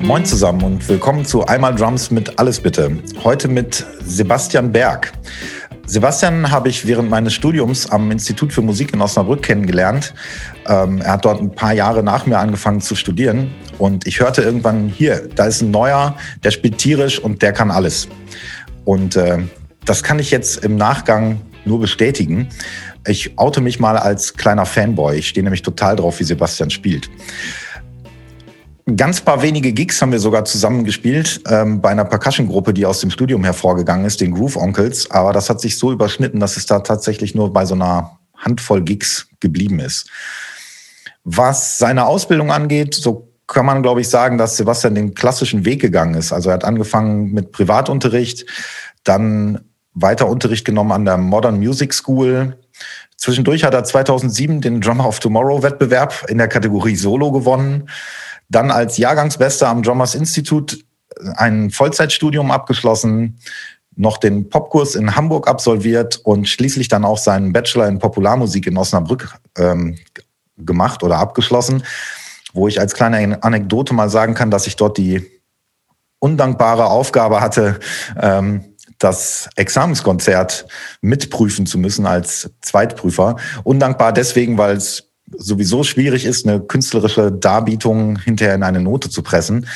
Moin zusammen und willkommen zu Einmal Drums mit Alles Bitte. Heute mit Sebastian Berg. Sebastian habe ich während meines Studiums am Institut für Musik in Osnabrück kennengelernt. Ähm, er hat dort ein paar Jahre nach mir angefangen zu studieren und ich hörte irgendwann hier, da ist ein neuer, der spielt tierisch und der kann alles. Und äh, das kann ich jetzt im Nachgang nur bestätigen. Ich oute mich mal als kleiner Fanboy. Ich stehe nämlich total drauf, wie Sebastian spielt ganz paar wenige Gigs haben wir sogar zusammen gespielt ähm, bei einer Percussion-Gruppe, die aus dem Studium hervorgegangen ist, den Groove Onkels. Aber das hat sich so überschnitten, dass es da tatsächlich nur bei so einer Handvoll Gigs geblieben ist. Was seine Ausbildung angeht, so kann man, glaube ich, sagen, dass Sebastian den klassischen Weg gegangen ist. Also er hat angefangen mit Privatunterricht, dann weiter Unterricht genommen an der Modern Music School. Zwischendurch hat er 2007 den Drummer of Tomorrow Wettbewerb in der Kategorie Solo gewonnen dann als Jahrgangsbester am Drummers Institute ein Vollzeitstudium abgeschlossen, noch den Popkurs in Hamburg absolviert und schließlich dann auch seinen Bachelor in Popularmusik in Osnabrück ähm, gemacht oder abgeschlossen, wo ich als kleine Anekdote mal sagen kann, dass ich dort die undankbare Aufgabe hatte, ähm, das Examenskonzert mitprüfen zu müssen als Zweitprüfer. Undankbar deswegen, weil es sowieso schwierig ist, eine künstlerische Darbietung hinterher in eine Note zu pressen.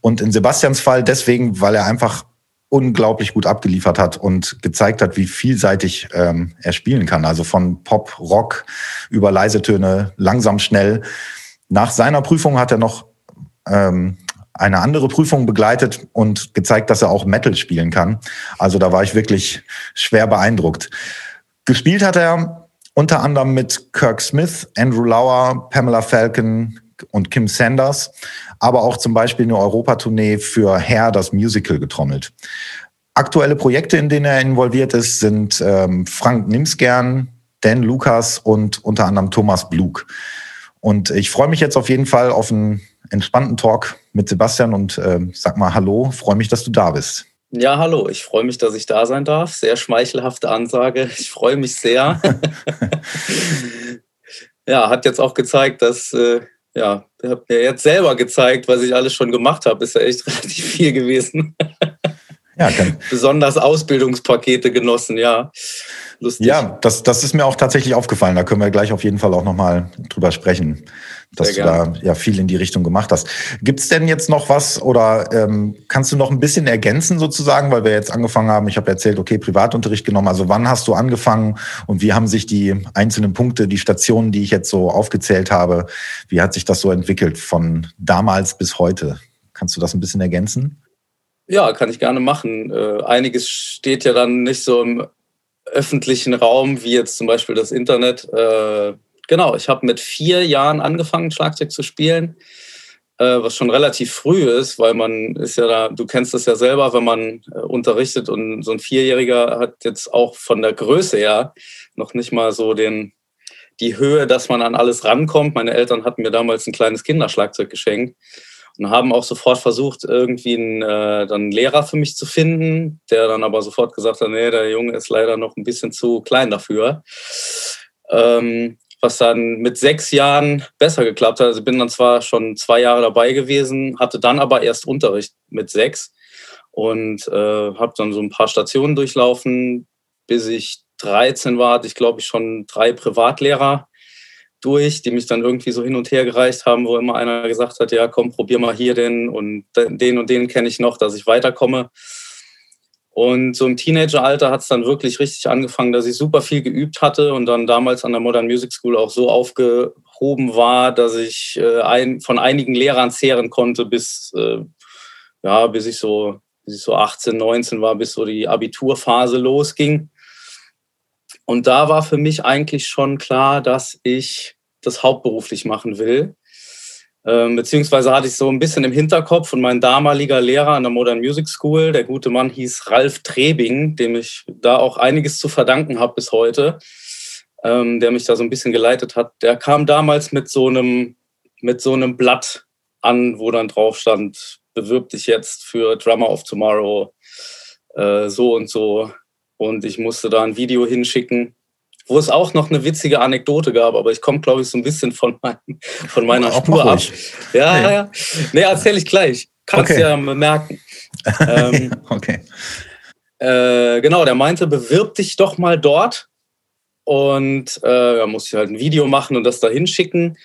Und in Sebastians Fall deswegen, weil er einfach unglaublich gut abgeliefert hat und gezeigt hat, wie vielseitig ähm, er spielen kann. Also von Pop, Rock über leise Töne, langsam, schnell. Nach seiner Prüfung hat er noch ähm, eine andere Prüfung begleitet und gezeigt, dass er auch Metal spielen kann. Also da war ich wirklich schwer beeindruckt. Gespielt hat er unter anderem mit Kirk Smith, Andrew Lauer, Pamela Falcon und Kim Sanders, aber auch zum Beispiel eine Europatournee für Hair, das Musical, getrommelt. Aktuelle Projekte, in denen er involviert ist, sind ähm, Frank Nimsgern, Dan Lukas und unter anderem Thomas Blug. Und ich freue mich jetzt auf jeden Fall auf einen entspannten Talk mit Sebastian und äh, sag mal Hallo, freue mich, dass du da bist. Ja, hallo, ich freue mich, dass ich da sein darf. Sehr schmeichelhafte Ansage. Ich freue mich sehr. ja, hat jetzt auch gezeigt, dass, äh, ja, habt mir jetzt selber gezeigt, was ich alles schon gemacht habe. Ist ja echt relativ viel gewesen. ja, kann. Besonders Ausbildungspakete genossen, ja. Lustig. Ja, das, das ist mir auch tatsächlich aufgefallen. Da können wir gleich auf jeden Fall auch nochmal drüber sprechen dass du da ja viel in die Richtung gemacht hast. Gibt es denn jetzt noch was oder ähm, kannst du noch ein bisschen ergänzen sozusagen, weil wir jetzt angefangen haben, ich habe erzählt, okay, Privatunterricht genommen, also wann hast du angefangen und wie haben sich die einzelnen Punkte, die Stationen, die ich jetzt so aufgezählt habe, wie hat sich das so entwickelt von damals bis heute? Kannst du das ein bisschen ergänzen? Ja, kann ich gerne machen. Äh, einiges steht ja dann nicht so im öffentlichen Raum, wie jetzt zum Beispiel das Internet. Äh, genau, ich habe mit vier Jahren angefangen, Schlagzeug zu spielen, äh, was schon relativ früh ist, weil man ist ja da, du kennst das ja selber, wenn man äh, unterrichtet und so ein Vierjähriger hat jetzt auch von der Größe her noch nicht mal so den, die Höhe, dass man an alles rankommt. Meine Eltern hatten mir damals ein kleines Kinderschlagzeug geschenkt und haben auch sofort versucht, irgendwie einen, äh, dann einen Lehrer für mich zu finden, der dann aber sofort gesagt hat, nee, der Junge ist leider noch ein bisschen zu klein dafür. Ähm, was dann mit sechs Jahren besser geklappt hat. Also bin dann zwar schon zwei Jahre dabei gewesen, hatte dann aber erst Unterricht mit sechs und äh, habe dann so ein paar Stationen durchlaufen. Bis ich 13 war, hatte ich glaube ich schon drei Privatlehrer durch, die mich dann irgendwie so hin und her gereicht haben, wo immer einer gesagt hat, ja komm, probier mal hier den und den und den kenne ich noch, dass ich weiterkomme. Und so im Teenageralter hat es dann wirklich richtig angefangen, dass ich super viel geübt hatte und dann damals an der Modern Music School auch so aufgehoben war, dass ich äh, ein, von einigen Lehrern zehren konnte, bis, äh, ja, bis ich so bis ich so 18, 19 war, bis so die Abiturphase losging. Und da war für mich eigentlich schon klar, dass ich das hauptberuflich machen will. Ähm, beziehungsweise hatte ich so ein bisschen im Hinterkopf und mein damaliger Lehrer an der Modern Music School, der gute Mann hieß Ralf Trebing, dem ich da auch einiges zu verdanken habe bis heute, ähm, der mich da so ein bisschen geleitet hat. Der kam damals mit so einem, mit so einem Blatt an, wo dann drauf stand, bewirb dich jetzt für Drummer of Tomorrow, äh, so und so. Und ich musste da ein Video hinschicken wo es auch noch eine witzige Anekdote gab, aber ich komme, glaube ich, so ein bisschen von, mein, von meiner auch Spur ab. Ja, nee. ja. Nee, erzähle ich gleich. Kannst okay. ja merken. ähm, okay. Äh, genau, der meinte, bewirb dich doch mal dort. Und äh, da musste ich halt ein Video machen und das da hinschicken.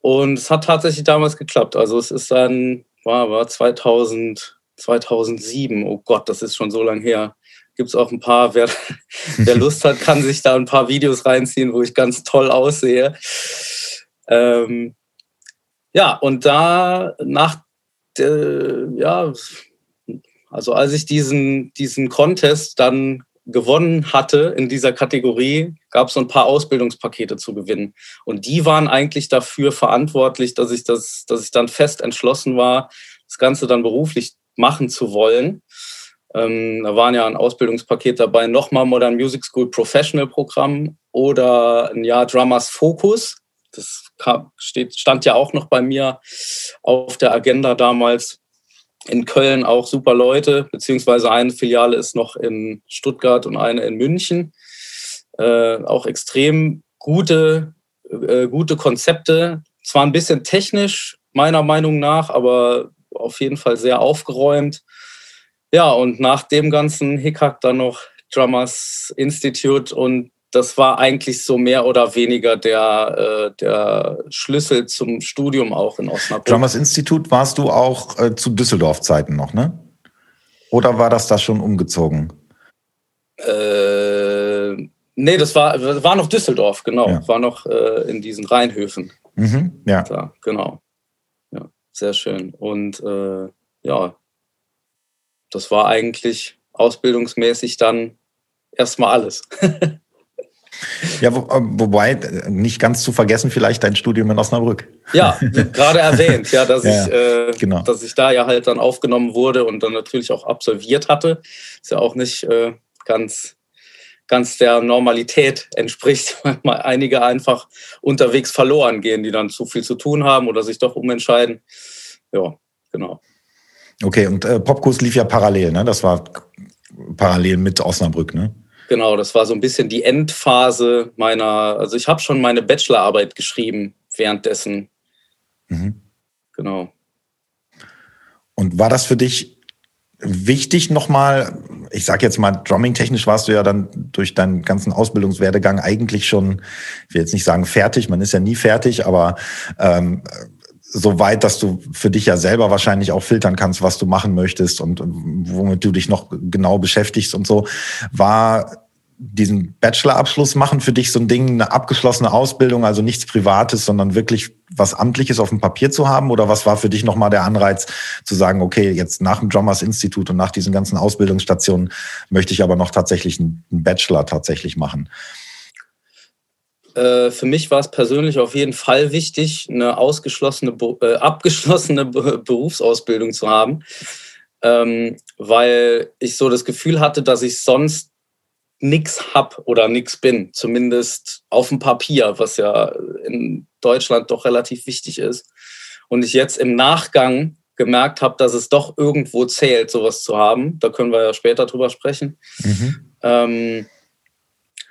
Und es hat tatsächlich damals geklappt. Also es ist dann, war, war 2000, 2007. Oh Gott, das ist schon so lange her. Gibt es auch ein paar, wer, wer Lust hat, kann sich da ein paar Videos reinziehen, wo ich ganz toll aussehe. Ähm, ja, und da nach, äh, ja, also als ich diesen, diesen Contest dann gewonnen hatte in dieser Kategorie, gab es so ein paar Ausbildungspakete zu gewinnen. Und die waren eigentlich dafür verantwortlich, dass ich, das, dass ich dann fest entschlossen war, das Ganze dann beruflich machen zu wollen. Ähm, da waren ja ein Ausbildungspaket dabei, nochmal Modern Music School Professional Programm oder ein Jahr Drummers Focus. Das kam, steht, stand ja auch noch bei mir auf der Agenda damals in Köln auch super Leute, beziehungsweise eine Filiale ist noch in Stuttgart und eine in München. Äh, auch extrem gute, äh, gute Konzepte. Zwar ein bisschen technisch, meiner Meinung nach, aber auf jeden Fall sehr aufgeräumt. Ja, und nach dem ganzen Hickhack dann noch Drummers Institute und das war eigentlich so mehr oder weniger der, äh, der Schlüssel zum Studium auch in Osnabrück. Drummers Institut warst du auch äh, zu Düsseldorf-Zeiten noch, ne? Oder war das da schon umgezogen? Äh, nee, das war, war noch Düsseldorf, genau. Ja. War noch äh, in diesen Rheinhöfen. Mhm, ja. Da, genau. Ja, sehr schön. Und äh, ja, das war eigentlich ausbildungsmäßig dann erstmal alles. Ja, wo, äh, wobei, nicht ganz zu vergessen, vielleicht dein Studium in Osnabrück. Ja, gerade erwähnt, ja, dass, ja, ich, äh, genau. dass ich da ja halt dann aufgenommen wurde und dann natürlich auch absolviert hatte. Ist ja auch nicht äh, ganz, ganz der Normalität entspricht, weil mal einige einfach unterwegs verloren gehen, die dann zu viel zu tun haben oder sich doch umentscheiden. Ja, genau. Okay, und äh, Popkurs lief ja parallel, ne? Das war parallel mit Osnabrück, ne? Genau, das war so ein bisschen die Endphase meiner, also ich habe schon meine Bachelorarbeit geschrieben währenddessen. Mhm. Genau. Und war das für dich wichtig nochmal, ich sage jetzt mal, drumming-technisch warst du ja dann durch deinen ganzen Ausbildungswerdegang eigentlich schon, ich will jetzt nicht sagen fertig, man ist ja nie fertig, aber ähm, so weit, dass du für dich ja selber wahrscheinlich auch filtern kannst, was du machen möchtest und womit du dich noch genau beschäftigst und so, war diesen Bachelorabschluss machen für dich so ein Ding, eine abgeschlossene Ausbildung, also nichts Privates, sondern wirklich was Amtliches auf dem Papier zu haben? Oder was war für dich nochmal der Anreiz zu sagen, okay, jetzt nach dem Drummers Institut und nach diesen ganzen Ausbildungsstationen möchte ich aber noch tatsächlich einen Bachelor tatsächlich machen? Äh, für mich war es persönlich auf jeden Fall wichtig, eine ausgeschlossene, äh, abgeschlossene Berufsausbildung zu haben, ähm, weil ich so das Gefühl hatte, dass ich sonst nichts hab oder nichts bin, zumindest auf dem Papier, was ja in Deutschland doch relativ wichtig ist. Und ich jetzt im Nachgang gemerkt habe, dass es doch irgendwo zählt, sowas zu haben. Da können wir ja später drüber sprechen. Mhm. Ähm,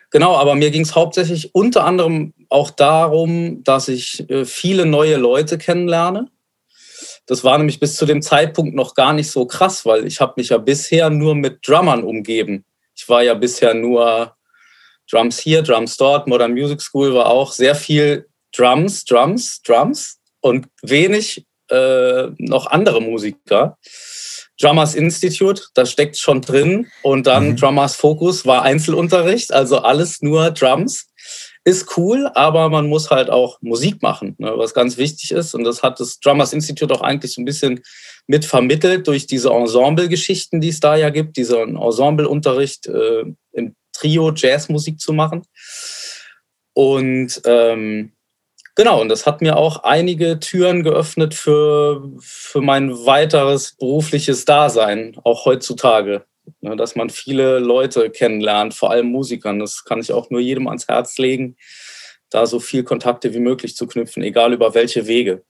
genau, aber mir ging es hauptsächlich unter anderem auch darum, dass ich äh, viele neue Leute kennenlerne. Das war nämlich bis zu dem Zeitpunkt noch gar nicht so krass, weil ich habe mich ja bisher nur mit Drummern umgeben. Ich war ja bisher nur Drums hier, Drums dort. Modern Music School war auch sehr viel Drums, Drums, Drums und wenig äh, noch andere Musiker. Drummers Institute, da steckt schon drin. Und dann mhm. Drummers Focus war Einzelunterricht, also alles nur Drums. Ist cool, aber man muss halt auch Musik machen, ne, was ganz wichtig ist. Und das hat das Drummers Institute auch eigentlich so ein bisschen mit vermittelt durch diese Ensemble-Geschichten, die es da ja gibt, diesen Ensembleunterricht äh, im Trio Jazzmusik zu machen. Und ähm, genau, und das hat mir auch einige Türen geöffnet für, für mein weiteres berufliches Dasein, auch heutzutage. Ne, dass man viele Leute kennenlernt, vor allem Musikern. Das kann ich auch nur jedem ans Herz legen, da so viel Kontakte wie möglich zu knüpfen, egal über welche Wege.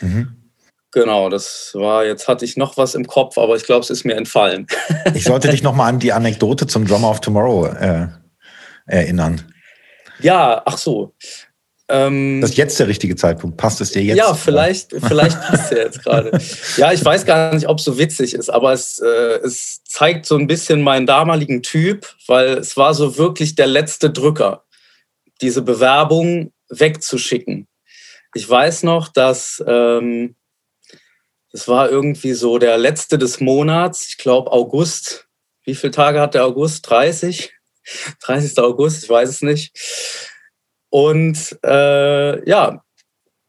Mhm. Genau, das war, jetzt hatte ich noch was im Kopf, aber ich glaube, es ist mir entfallen. ich sollte dich nochmal an die Anekdote zum Drummer of Tomorrow äh, erinnern. Ja, ach so. Ähm, das ist jetzt der richtige Zeitpunkt. Passt es dir jetzt? Ja, vielleicht, vielleicht passt es jetzt gerade. Ja, ich weiß gar nicht, ob es so witzig ist, aber es, äh, es zeigt so ein bisschen meinen damaligen Typ, weil es war so wirklich der letzte Drücker, diese Bewerbung wegzuschicken. Ich weiß noch, dass ähm, es war irgendwie so der letzte des Monats, ich glaube August. Wie viele Tage hat der August? 30? 30. August, ich weiß es nicht. Und äh, ja,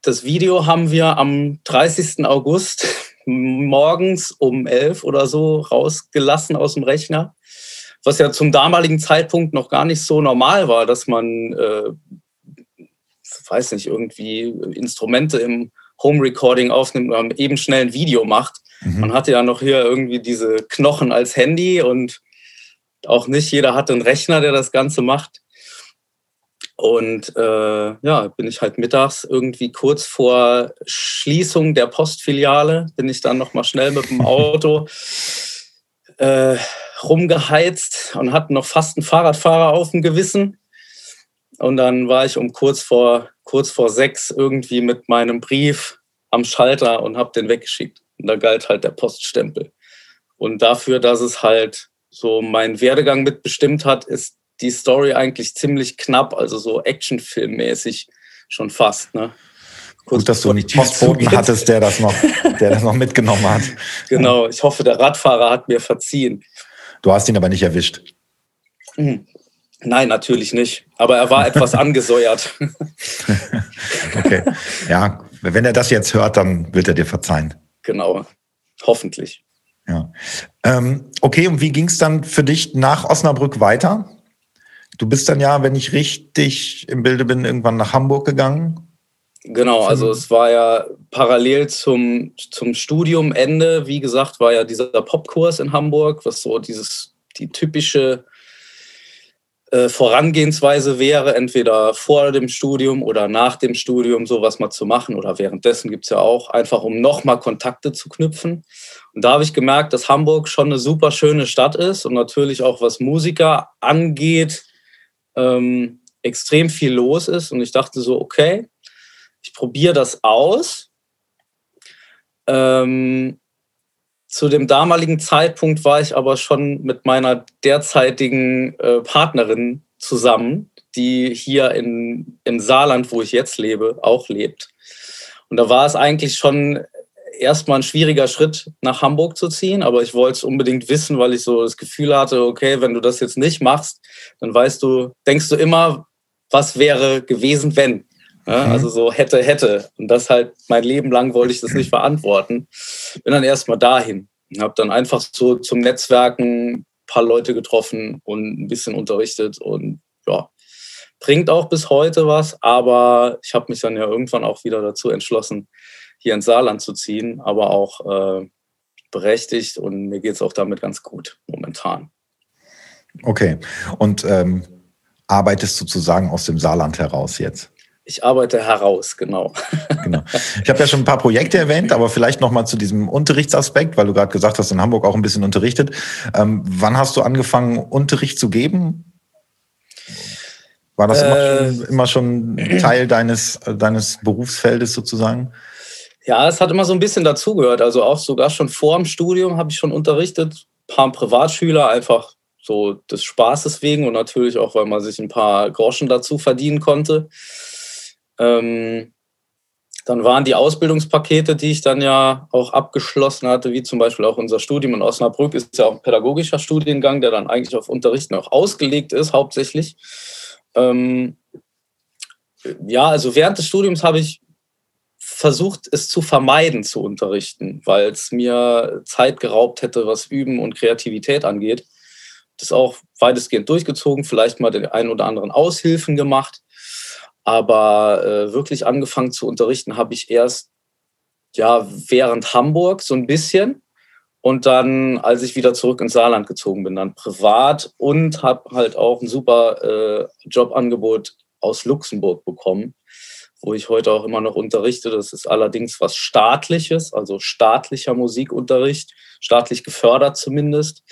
das Video haben wir am 30. August morgens um 11 oder so rausgelassen aus dem Rechner, was ja zum damaligen Zeitpunkt noch gar nicht so normal war, dass man, äh, weiß nicht, irgendwie Instrumente im Home Recording aufnimmt und eben schnell ein Video macht. Mhm. Man hatte ja noch hier irgendwie diese Knochen als Handy und auch nicht jeder hatte einen Rechner, der das Ganze macht. Und äh, ja, bin ich halt mittags irgendwie kurz vor Schließung der Postfiliale, bin ich dann nochmal schnell mit dem Auto äh, rumgeheizt und hatte noch fast einen Fahrradfahrer auf dem Gewissen. Und dann war ich um kurz vor, kurz vor sechs irgendwie mit meinem Brief am Schalter und habe den weggeschickt. Und da galt halt der Poststempel. Und dafür, dass es halt so meinen Werdegang mitbestimmt hat, ist die Story eigentlich ziemlich knapp, also so Actionfilmmäßig schon fast. Ne? Kurz Gut, dass du einen Postboten hattest, der das, noch, der das noch mitgenommen hat. Genau, ich hoffe, der Radfahrer hat mir verziehen. Du hast ihn aber nicht erwischt. Mhm. Nein, natürlich nicht. Aber er war etwas angesäuert. okay. Ja, wenn er das jetzt hört, dann wird er dir verzeihen. Genau. Hoffentlich. Ja. Ähm, okay, und wie ging es dann für dich nach Osnabrück weiter? Du bist dann ja, wenn ich richtig im Bilde bin, irgendwann nach Hamburg gegangen. Genau, also es war ja parallel zum, zum Studiumende, wie gesagt, war ja dieser Popkurs in Hamburg, was so dieses, die typische äh, Vorangehensweise wäre, entweder vor dem Studium oder nach dem Studium sowas mal zu machen oder währenddessen gibt es ja auch, einfach um nochmal Kontakte zu knüpfen. Und da habe ich gemerkt, dass Hamburg schon eine super schöne Stadt ist und natürlich auch was Musiker angeht, ähm, extrem viel los ist. Und ich dachte so, okay, ich probiere das aus. Ähm, zu dem damaligen Zeitpunkt war ich aber schon mit meiner derzeitigen äh, Partnerin zusammen, die hier in, im Saarland, wo ich jetzt lebe, auch lebt. Und da war es eigentlich schon erstmal ein schwieriger Schritt, nach Hamburg zu ziehen, aber ich wollte es unbedingt wissen, weil ich so das Gefühl hatte, okay, wenn du das jetzt nicht machst, dann weißt du, denkst du immer, was wäre gewesen, wenn. Ja, mhm. also so hätte, hätte. Und das halt mein Leben lang wollte ich das nicht verantworten. Bin dann erstmal dahin und habe dann einfach so zum Netzwerken ein paar Leute getroffen und ein bisschen unterrichtet und ja, bringt auch bis heute was, aber ich habe mich dann ja irgendwann auch wieder dazu entschlossen, hier ins Saarland zu ziehen, aber auch äh, berechtigt und mir geht es auch damit ganz gut momentan. Okay. Und ähm, arbeitest sozusagen aus dem Saarland heraus jetzt? Ich arbeite heraus, genau. genau. Ich habe ja schon ein paar Projekte erwähnt, aber vielleicht noch mal zu diesem Unterrichtsaspekt, weil du gerade gesagt hast, in Hamburg auch ein bisschen unterrichtet. Ähm, wann hast du angefangen, Unterricht zu geben? War das äh, immer, schon, immer, schon, Teil deines, deines Berufsfeldes sozusagen? Ja, es hat immer so ein bisschen dazugehört. Also auch sogar schon vor dem Studium habe ich schon unterrichtet. Ein paar Privatschüler, einfach so des Spaßes wegen und natürlich auch, weil man sich ein paar Groschen dazu verdienen konnte. Ähm, dann waren die Ausbildungspakete, die ich dann ja auch abgeschlossen hatte, wie zum Beispiel auch unser Studium in Osnabrück, ist ja auch ein pädagogischer Studiengang, der dann eigentlich auf Unterrichten auch ausgelegt ist, hauptsächlich. Ähm, ja, also während des Studiums habe ich versucht, es zu vermeiden zu unterrichten, weil es mir Zeit geraubt hätte, was Üben und Kreativität angeht. Das auch weitestgehend durchgezogen, vielleicht mal den einen oder anderen Aushilfen gemacht. Aber äh, wirklich angefangen zu unterrichten habe ich erst ja während Hamburg so ein bisschen und dann, als ich wieder zurück ins Saarland gezogen bin, dann privat und habe halt auch ein super äh, Jobangebot aus Luxemburg bekommen wo ich heute auch immer noch unterrichte. Das ist allerdings was staatliches, also staatlicher Musikunterricht, staatlich gefördert zumindest.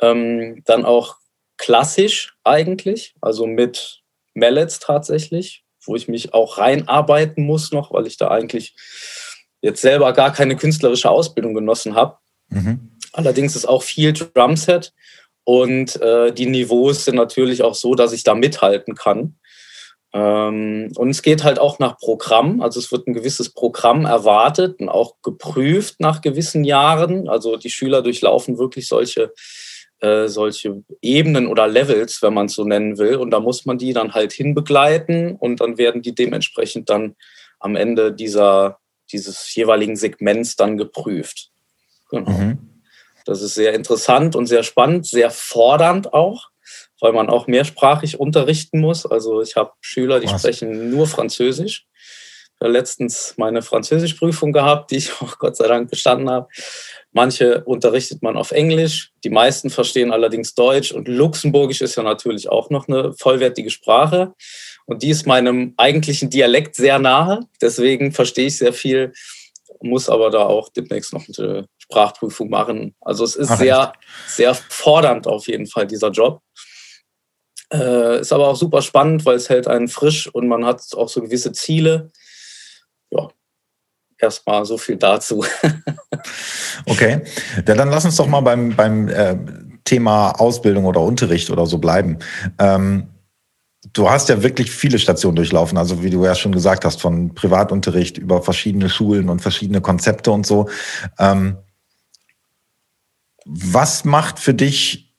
Ähm, dann auch klassisch eigentlich, also mit Mallets tatsächlich, wo ich mich auch reinarbeiten muss noch, weil ich da eigentlich jetzt selber gar keine künstlerische Ausbildung genossen habe. Mhm. Allerdings ist auch viel Drumset und äh, die Niveaus sind natürlich auch so, dass ich da mithalten kann. Ähm, und es geht halt auch nach Programm. Also es wird ein gewisses Programm erwartet und auch geprüft nach gewissen Jahren. Also die Schüler durchlaufen wirklich solche, äh, solche Ebenen oder Levels, wenn man es so nennen will. Und da muss man die dann halt hinbegleiten und dann werden die dementsprechend dann am Ende dieser, dieses jeweiligen Segments dann geprüft. Genau. Mhm. Das ist sehr interessant und sehr spannend, sehr fordernd auch weil man auch mehrsprachig unterrichten muss. Also ich habe Schüler, die Was? sprechen nur Französisch. Ich habe letztens meine Französischprüfung gehabt, die ich auch Gott sei Dank bestanden habe. Manche unterrichtet man auf Englisch, die meisten verstehen allerdings Deutsch und Luxemburgisch ist ja natürlich auch noch eine vollwertige Sprache. Und die ist meinem eigentlichen Dialekt sehr nahe. Deswegen verstehe ich sehr viel, muss aber da auch demnächst noch eine Sprachprüfung machen. Also es ist Ach, sehr, sehr fordernd auf jeden Fall, dieser Job. Äh, ist aber auch super spannend, weil es hält einen frisch und man hat auch so gewisse Ziele. Ja, erstmal so viel dazu. okay, ja, dann lass uns doch mal beim, beim äh, Thema Ausbildung oder Unterricht oder so bleiben. Ähm, du hast ja wirklich viele Stationen durchlaufen, also wie du ja schon gesagt hast, von Privatunterricht über verschiedene Schulen und verschiedene Konzepte und so. Ähm, was macht für dich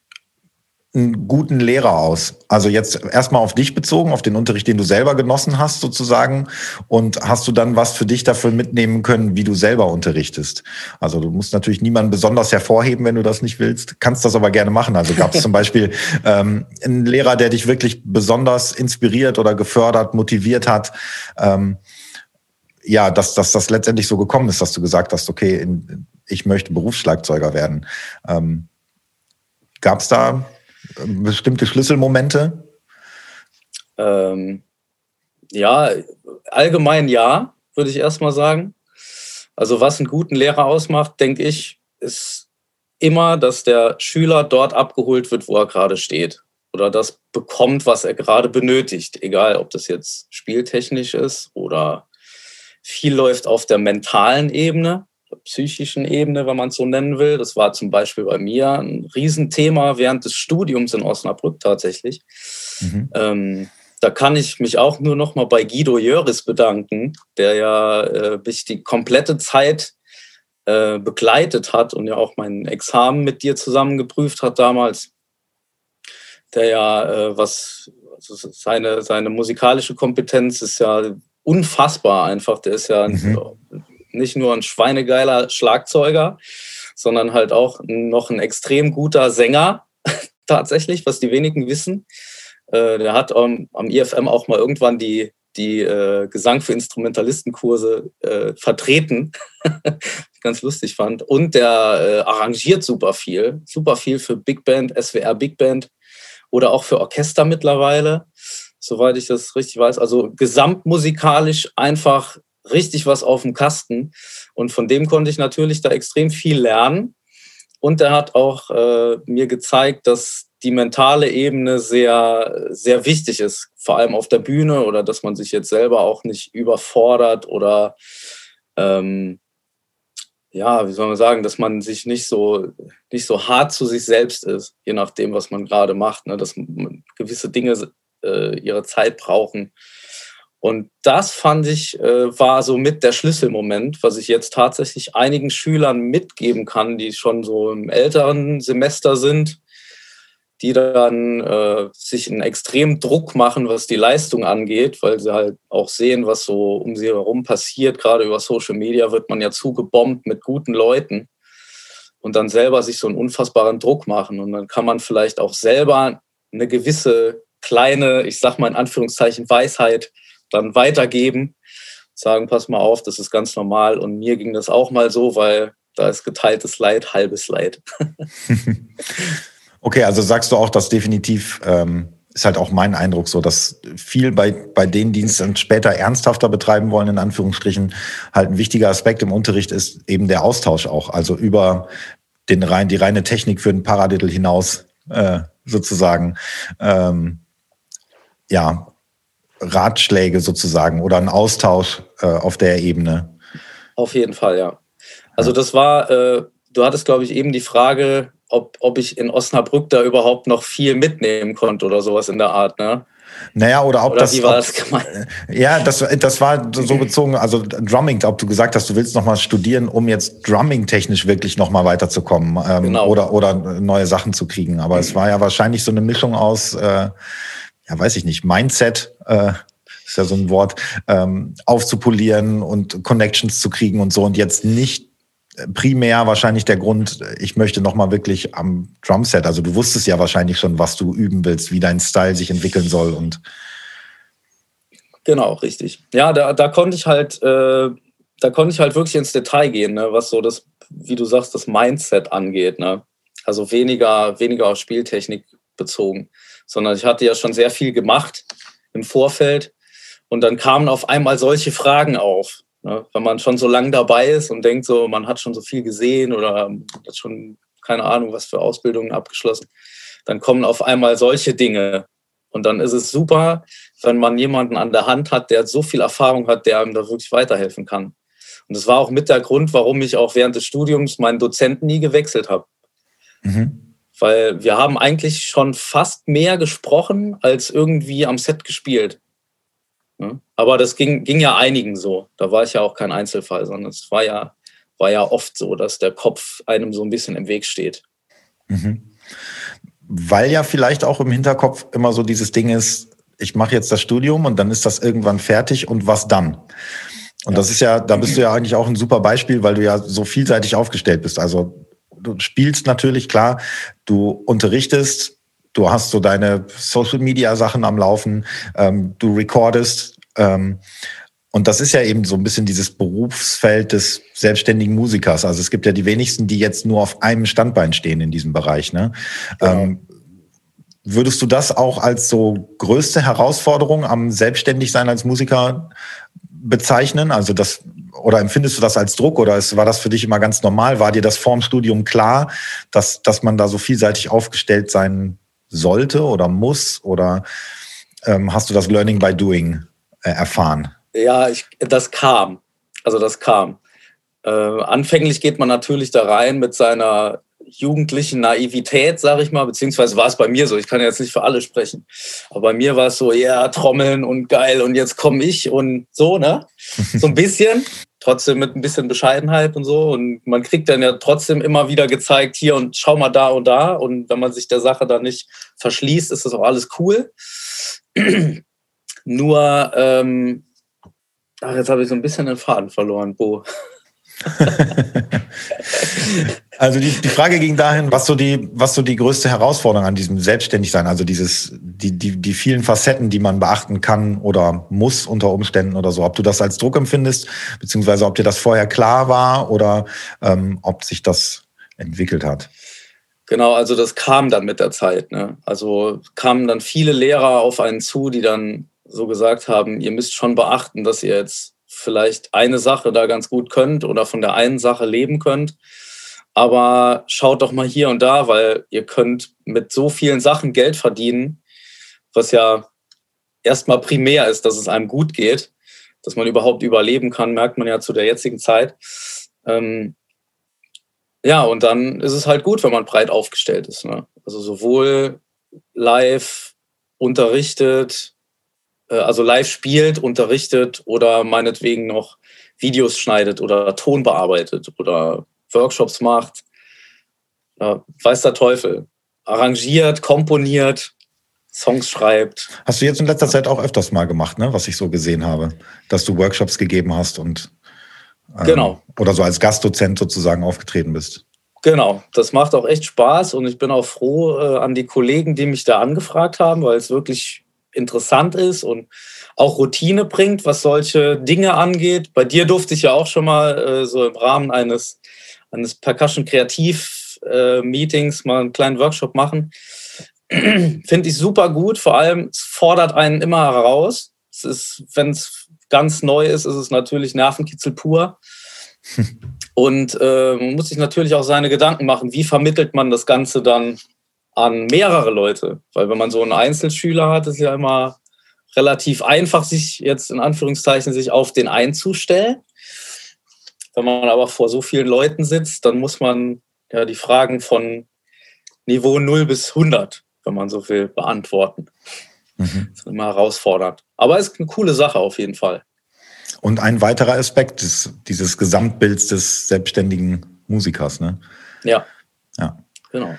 einen guten Lehrer aus? Also jetzt erstmal auf dich bezogen, auf den Unterricht, den du selber genossen hast sozusagen. Und hast du dann was für dich dafür mitnehmen können, wie du selber unterrichtest? Also du musst natürlich niemanden besonders hervorheben, wenn du das nicht willst. Kannst das aber gerne machen. Also gab es zum Beispiel ähm, einen Lehrer, der dich wirklich besonders inspiriert oder gefördert, motiviert hat? Ähm, ja, dass, dass das letztendlich so gekommen ist, dass du gesagt hast, okay, in, ich möchte Berufsschlagzeuger werden. Ähm, Gab es da bestimmte Schlüsselmomente? Ähm, ja, allgemein ja, würde ich erstmal sagen. Also was einen guten Lehrer ausmacht, denke ich, ist immer, dass der Schüler dort abgeholt wird, wo er gerade steht. Oder das bekommt, was er gerade benötigt. Egal, ob das jetzt spieltechnisch ist oder viel läuft auf der mentalen Ebene psychischen Ebene, wenn man es so nennen will. Das war zum Beispiel bei mir ein Riesenthema während des Studiums in Osnabrück tatsächlich. Mhm. Ähm, da kann ich mich auch nur noch mal bei Guido Jöris bedanken, der ja äh, mich die komplette Zeit äh, begleitet hat und ja auch mein Examen mit dir zusammen geprüft hat damals. Der ja, äh, was also seine, seine musikalische Kompetenz ist ja unfassbar einfach. Der ist ja mhm nicht nur ein schweinegeiler Schlagzeuger, sondern halt auch noch ein extrem guter Sänger, tatsächlich, was die wenigen wissen. Äh, der hat am, am IFM auch mal irgendwann die, die äh, Gesang für Instrumentalistenkurse äh, vertreten, ganz lustig fand. Und der äh, arrangiert super viel, super viel für Big Band, SWR Big Band oder auch für Orchester mittlerweile, soweit ich das richtig weiß. Also gesamtmusikalisch einfach richtig was auf dem Kasten. Und von dem konnte ich natürlich da extrem viel lernen. Und er hat auch äh, mir gezeigt, dass die mentale Ebene sehr, sehr wichtig ist, vor allem auf der Bühne oder dass man sich jetzt selber auch nicht überfordert oder ähm, ja, wie soll man sagen, dass man sich nicht so, nicht so hart zu sich selbst ist, je nachdem, was man gerade macht, ne? dass gewisse Dinge äh, ihre Zeit brauchen. Und das fand ich, äh, war so mit der Schlüsselmoment, was ich jetzt tatsächlich einigen Schülern mitgeben kann, die schon so im älteren Semester sind, die dann äh, sich einen extremen Druck machen, was die Leistung angeht, weil sie halt auch sehen, was so um sie herum passiert. Gerade über Social Media wird man ja zugebombt mit guten Leuten und dann selber sich so einen unfassbaren Druck machen. Und dann kann man vielleicht auch selber eine gewisse kleine, ich sag mal in Anführungszeichen, Weisheit dann weitergeben, sagen, pass mal auf, das ist ganz normal. Und mir ging das auch mal so, weil da ist geteiltes Leid, halbes Leid. okay, also sagst du auch, dass definitiv ähm, ist halt auch mein Eindruck so, dass viel bei, bei denen, die es dann später ernsthafter betreiben wollen, in Anführungsstrichen, halt ein wichtiger Aspekt im Unterricht ist eben der Austausch auch. Also über den rein, die reine Technik für den Paradiddle hinaus äh, sozusagen. Ähm, ja, Ratschläge sozusagen oder ein Austausch äh, auf der Ebene. Auf jeden Fall, ja. Also das war, äh, du hattest, glaube ich, eben die Frage, ob, ob ich in Osnabrück da überhaupt noch viel mitnehmen konnte oder sowas in der Art, ne? Naja, oder ob oder das. Wie war ob, das gemeint? Ja, das, das war so bezogen, also Drumming, ob du gesagt hast, du willst nochmal studieren, um jetzt Drumming-technisch wirklich nochmal weiterzukommen ähm, Genau. oder, oder neue Sachen zu kriegen. Aber es war ja wahrscheinlich so eine Mischung aus, äh, ja, weiß ich nicht, Mindset, äh, ist ja so ein Wort, ähm, aufzupolieren und Connections zu kriegen und so und jetzt nicht primär wahrscheinlich der Grund, ich möchte nochmal wirklich am Drumset. Also du wusstest ja wahrscheinlich schon, was du üben willst, wie dein Style sich entwickeln soll und Genau, richtig. Ja, da, da konnte ich halt, äh, da konnte ich halt wirklich ins Detail gehen, ne, was so das, wie du sagst, das Mindset angeht. Ne? Also weniger, weniger auf Spieltechnik bezogen, sondern ich hatte ja schon sehr viel gemacht im Vorfeld und dann kamen auf einmal solche Fragen auf. Ne? Wenn man schon so lange dabei ist und denkt so, man hat schon so viel gesehen oder hat schon keine Ahnung, was für Ausbildungen abgeschlossen, dann kommen auf einmal solche Dinge. Und dann ist es super, wenn man jemanden an der Hand hat, der so viel Erfahrung hat, der einem da wirklich weiterhelfen kann. Und das war auch mit der Grund, warum ich auch während des Studiums meinen Dozenten nie gewechselt habe. mhm. Weil wir haben eigentlich schon fast mehr gesprochen, als irgendwie am Set gespielt. Ja? Aber das ging, ging ja einigen so. Da war ich ja auch kein Einzelfall, sondern es war ja, war ja oft so, dass der Kopf einem so ein bisschen im Weg steht. Mhm. Weil ja vielleicht auch im Hinterkopf immer so dieses Ding ist, ich mache jetzt das Studium und dann ist das irgendwann fertig und was dann? Und Ja. das ist ja, da bist du ja eigentlich auch ein super Beispiel, weil du ja so vielseitig aufgestellt bist. Also du spielst natürlich, klar, du unterrichtest, du hast so deine Social Media Sachen am Laufen, ähm, du recordest. Ähm, und das ist ja eben so ein bisschen dieses Berufsfeld des selbstständigen Musikers. Also es gibt ja die wenigsten, die jetzt nur auf einem Standbein stehen in diesem Bereich. Ne? Genau. Ähm, würdest du das auch als so größte Herausforderung am Selbstständigsein als Musiker bezeichnen? Also das oder empfindest du das als Druck oder ist, war das für dich immer ganz normal? War dir das vorm Studium klar, dass, dass man da so vielseitig aufgestellt sein sollte oder muss? Oder ähm, hast du das Learning by Doing äh, erfahren? Ja, ich, das kam. Also das kam. Äh, anfänglich geht man natürlich da rein mit seiner jugendlichen Naivität, sage ich mal, beziehungsweise war es bei mir so, ich kann jetzt nicht für alle sprechen, aber bei mir war es so, ja, Trommeln und geil und jetzt komme ich und so, ne? So ein bisschen, trotzdem mit ein bisschen Bescheidenheit und so und man kriegt dann ja trotzdem immer wieder gezeigt, hier und schau mal da und da und wenn man sich der Sache dann nicht verschließt, ist das auch alles cool. Nur, ähm, ach, jetzt habe ich so ein bisschen den Faden verloren, Bo. Also die, die Frage ging dahin, was so die, was so die größte Herausforderung an diesem Selbstständigsein, also dieses, die, die, die vielen Facetten, die man beachten kann oder muss unter Umständen oder so, ob du das als Druck empfindest, beziehungsweise ob dir das vorher klar war oder ähm, ob sich das entwickelt hat. Genau, also das kam dann mit der Zeit. Ne? Also kamen dann viele Lehrer auf einen zu, die dann so gesagt haben, ihr müsst schon beachten, dass ihr jetzt vielleicht eine Sache da ganz gut könnt oder von der einen Sache leben könnt. Aber schaut doch mal hier und da, weil ihr könnt mit so vielen Sachen Geld verdienen, was ja erstmal primär ist, dass es einem gut geht, dass man überhaupt überleben kann, merkt man ja zu der jetzigen Zeit. Ähm, ja, und dann ist es halt gut, wenn man breit aufgestellt ist. Ne? Also sowohl live unterrichtet, also live spielt, unterrichtet oder meinetwegen noch Videos schneidet oder Ton bearbeitet oder Workshops macht. Weiß der Teufel. Arrangiert, komponiert, Songs schreibt. Hast du jetzt in letzter Zeit auch öfters mal gemacht, ne, was ich so gesehen habe, dass du Workshops gegeben hast und ähm, Genau. oder so als Gastdozent sozusagen aufgetreten bist. Genau, das macht auch echt Spaß und ich bin auch froh äh, an die Kollegen, die mich da angefragt haben, weil es wirklich interessant ist und auch Routine bringt, was solche Dinge angeht. Bei dir durfte ich ja auch schon mal äh, so im Rahmen eines, eines Percussion Kreativ äh, Meetings mal einen kleinen Workshop machen. Finde ich super gut, vor allem es fordert einen immer heraus. Es ist, wenn es ganz neu ist, ist es natürlich Nervenkitzel pur. Und äh, man muss sich natürlich auch seine Gedanken machen, wie vermittelt man das Ganze dann an mehrere Leute. Weil wenn man so einen Einzelschüler hat, ist ja immer relativ einfach, sich jetzt in Anführungszeichen sich auf den einzustellen. Wenn man aber vor so vielen Leuten sitzt, dann muss man ja die Fragen von Niveau 0 bis 100, wenn man so will, beantworten. Mhm. Das ist immer herausfordernd. Aber es ist eine coole Sache auf jeden Fall. Und ein weiterer Aspekt des, dieses Gesamtbilds des selbstständigen Musikers, ne? Ja. Ja. Genau.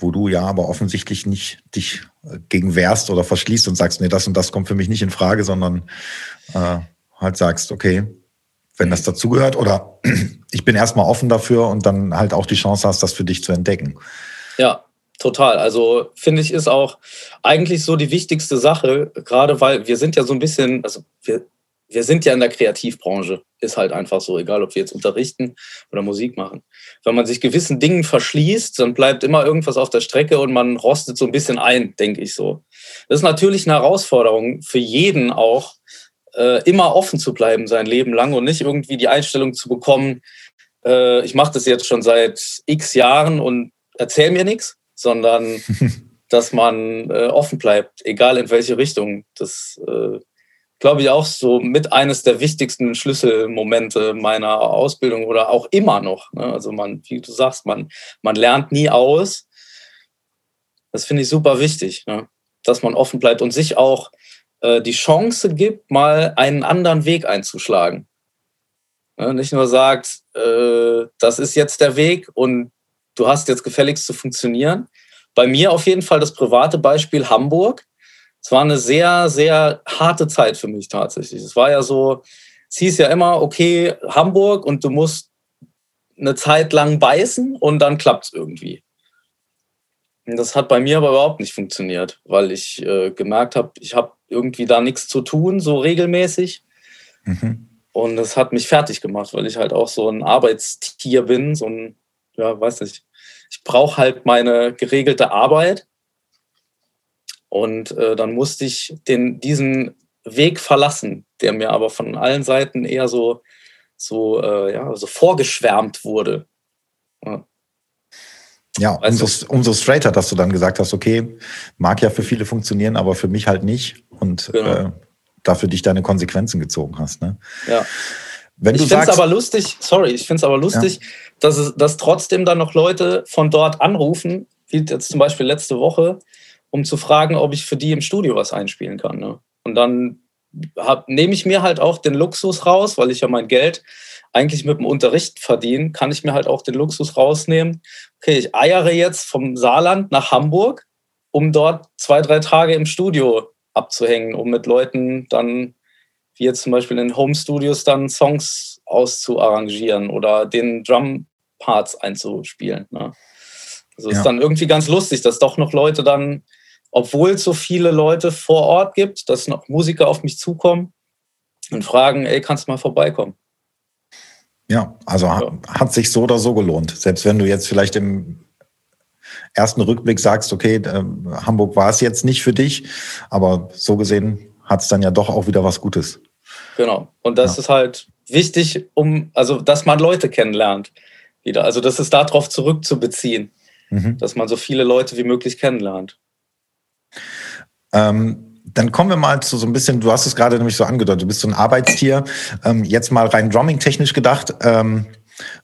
Wo du ja aber offensichtlich nicht dich äh, gegen wehrst oder verschließt und sagst, nee, das und das kommt für mich nicht in Frage, sondern äh, halt sagst, okay, wenn das dazugehört oder ich bin erstmal offen dafür und dann halt auch die Chance hast, das für dich zu entdecken. Ja, total. Also finde ich, ist auch eigentlich so die wichtigste Sache, gerade weil wir sind ja so ein bisschen, also wir, wir sind ja in der Kreativbranche, ist halt einfach so, egal ob wir jetzt unterrichten oder Musik machen. Wenn man sich gewissen Dingen verschließt, dann bleibt immer irgendwas auf der Strecke und man rostet so ein bisschen ein, denke ich so. Das ist natürlich eine Herausforderung für jeden auch, äh, immer offen zu bleiben sein Leben lang und nicht irgendwie die Einstellung zu bekommen, äh, ich mache das jetzt schon seit x Jahren und erzähl mir nichts, sondern dass man äh, offen bleibt, egal in welche Richtung. Das äh, glaube ich, auch so mit eines der wichtigsten Schlüsselmomente meiner Ausbildung oder auch immer noch. Ne? Also man, wie du sagst, man, man lernt nie aus. Das finde ich super wichtig, ne? dass man offen bleibt und sich auch äh, die Chance gibt, mal einen anderen Weg einzuschlagen. Ne? Nicht nur sagt, äh, das ist jetzt der Weg und du hast jetzt gefälligst zu funktionieren. Bei mir auf jeden Fall das private Beispiel Hamburg es war eine sehr, sehr harte Zeit für mich tatsächlich. Es war ja so, es hieß ja immer, okay, Hamburg und du musst eine Zeit lang beißen und dann klappt es irgendwie. Und das hat bei mir aber überhaupt nicht funktioniert, weil ich äh, gemerkt habe, ich habe irgendwie da nichts zu tun, so regelmäßig. Mhm. Und das hat mich fertig gemacht, weil ich halt auch so ein Arbeitstier bin, so ein, ja, weiß nicht. Ich brauche halt meine geregelte Arbeit und äh, dann musste ich den, diesen Weg verlassen, der mir aber von allen Seiten eher so, so, äh, ja, so vorgeschwärmt wurde. Ja. Ja, umso, umso straighter, dass du dann gesagt hast, okay, mag ja für viele funktionieren, aber für mich halt nicht. Und genau. äh, dafür dich deine Konsequenzen gezogen hast. Ne? Ja. Wenn ich finde es aber lustig, sorry, ich finde es aber lustig, ja. dass, es, dass trotzdem dann noch Leute von dort anrufen, wie jetzt zum Beispiel letzte Woche, um zu fragen, ob ich für die im Studio was einspielen kann. Ne? Und dann nehme ich mir halt auch den Luxus raus, weil ich ja mein Geld eigentlich mit dem Unterricht verdiene, kann ich mir halt auch den Luxus rausnehmen. Okay, ich eiere jetzt vom Saarland nach Hamburg, um dort zwei, drei Tage im Studio abzuhängen, um mit Leuten dann, wie jetzt zum Beispiel in Home Studios, dann Songs auszuarrangieren oder den Drum-Parts einzuspielen. Ne? Also ja. ist dann irgendwie ganz lustig, dass doch noch Leute dann obwohl es so viele Leute vor Ort gibt, dass noch Musiker auf mich zukommen und fragen, ey, kannst du mal vorbeikommen? Ja, also ja. hat sich so oder so gelohnt. Selbst wenn du jetzt vielleicht im ersten Rückblick sagst, okay, äh, Hamburg war es jetzt nicht für dich, aber so gesehen hat es dann ja doch auch wieder was Gutes. Genau. Und das ja. ist halt wichtig, um, also dass man Leute kennenlernt wieder. Also das ist darauf zurückzubeziehen, mhm. dass man so viele Leute wie möglich kennenlernt. Ähm, dann kommen wir mal zu so ein bisschen, du hast es gerade nämlich so angedeutet, du bist so ein Arbeitstier. Ähm, jetzt mal rein drumming-technisch gedacht. Ähm,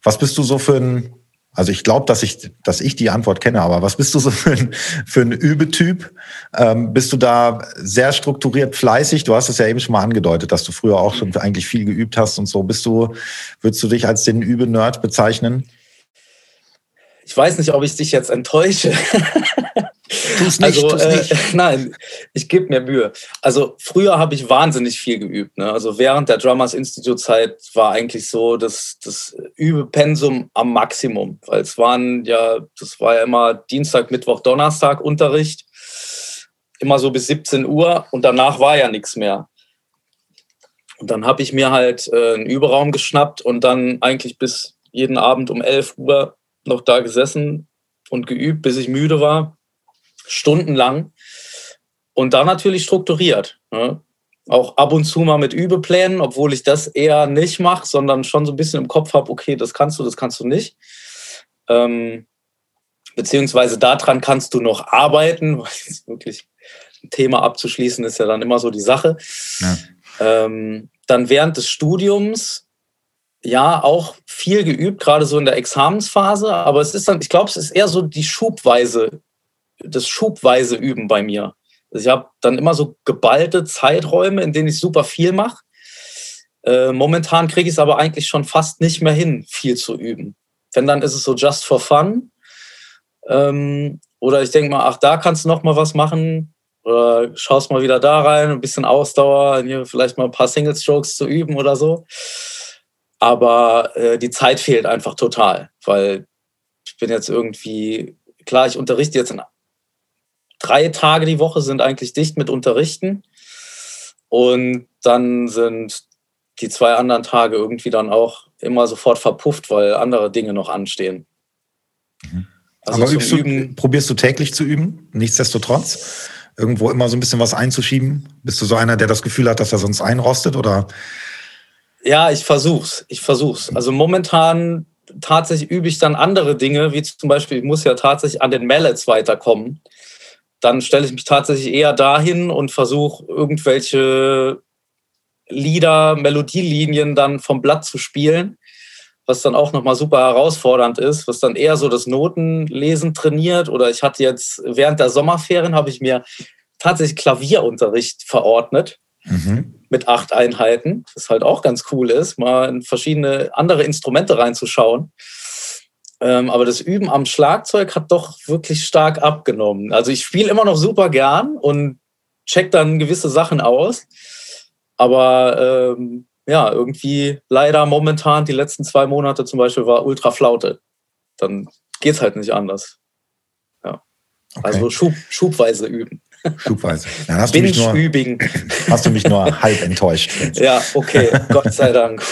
was bist du so für ein, also ich glaube, dass ich, dass ich die Antwort kenne, aber was bist du so für ein, für ein Übetyp? Ähm, bist du da sehr strukturiert fleißig? Du hast es ja eben schon mal angedeutet, dass du früher auch schon eigentlich viel geübt hast und so. Bist du, würdest du dich als den Übe-Nerd bezeichnen? Ich weiß nicht, ob ich dich jetzt enttäusche. Tu's nicht, also, tu's äh, nicht. Nein, ich gebe mir Mühe. Also früher habe ich wahnsinnig viel geübt. Ne? Also während der Drummers Institute Zeit war eigentlich so das, das Übepensum am Maximum, weil es waren ja, das war ja immer Dienstag, Mittwoch, Donnerstag Unterricht, immer so bis 17 Uhr und danach war ja nichts mehr. Und dann habe ich mir halt äh, einen Überraum geschnappt und dann eigentlich bis jeden Abend um 11 Uhr noch da gesessen und geübt, bis ich müde war stundenlang und da natürlich strukturiert. Ne? Auch ab und zu mal mit Übeplänen, obwohl ich das eher nicht mache, sondern schon so ein bisschen im Kopf habe, okay, das kannst du, das kannst du nicht. Ähm, beziehungsweise daran kannst du noch arbeiten, weil es wirklich ein Thema abzuschließen, ist ja dann immer so die Sache. Ja. Ähm, dann während des Studiums, ja, auch viel geübt, gerade so in der Examensphase, aber es ist dann, ich glaube, es ist eher so die Schubweise, das schubweise Üben bei mir. Also ich habe dann immer so geballte Zeiträume, in denen ich super viel mache. Äh, momentan kriege ich es aber eigentlich schon fast nicht mehr hin, viel zu üben. Wenn dann ist es so just for fun. Ähm, oder ich denke mal, ach, da kannst du noch mal was machen. Oder schaust mal wieder da rein, ein bisschen Ausdauer, hier vielleicht mal ein paar Single Strokes zu üben oder so. Aber äh, die Zeit fehlt einfach total, weil ich bin jetzt irgendwie, klar, ich unterrichte jetzt in drei Tage die Woche sind eigentlich dicht mit Unterrichten. Und dann sind die zwei anderen Tage irgendwie dann auch immer sofort verpufft, weil andere Dinge noch anstehen. Mhm. Also Aber übst du, probierst du täglich zu üben, nichtsdestotrotz? Irgendwo immer so ein bisschen was einzuschieben? Bist du so einer, der das Gefühl hat, dass er sonst einrostet? Oder? Ja, ich versuch's. Ich versuch's. Also momentan tatsächlich übe ich dann andere Dinge, wie zum Beispiel, ich muss ja tatsächlich an den Mallets weiterkommen. Dann stelle ich mich tatsächlich eher dahin und versuche irgendwelche Lieder, Melodielinien dann vom Blatt zu spielen, was dann auch nochmal super herausfordernd ist, was dann eher so das Notenlesen trainiert. Oder ich hatte jetzt während der Sommerferien habe ich mir tatsächlich Klavierunterricht verordnet mhm. mit acht Einheiten, was halt auch ganz cool ist, mal in verschiedene andere Instrumente reinzuschauen. Ähm, aber das Üben am Schlagzeug hat doch wirklich stark abgenommen. Also ich spiele immer noch super gern und check dann gewisse Sachen aus. Aber ähm, ja, irgendwie leider momentan die letzten zwei Monate zum Beispiel war ultra Flaute. Dann geht es halt nicht anders. Ja. Okay. Also Schub, schubweise üben. Schubweise. Dann hast, du mich nur, hast du mich nur halb enttäuscht. Ja, okay, Gott sei Dank.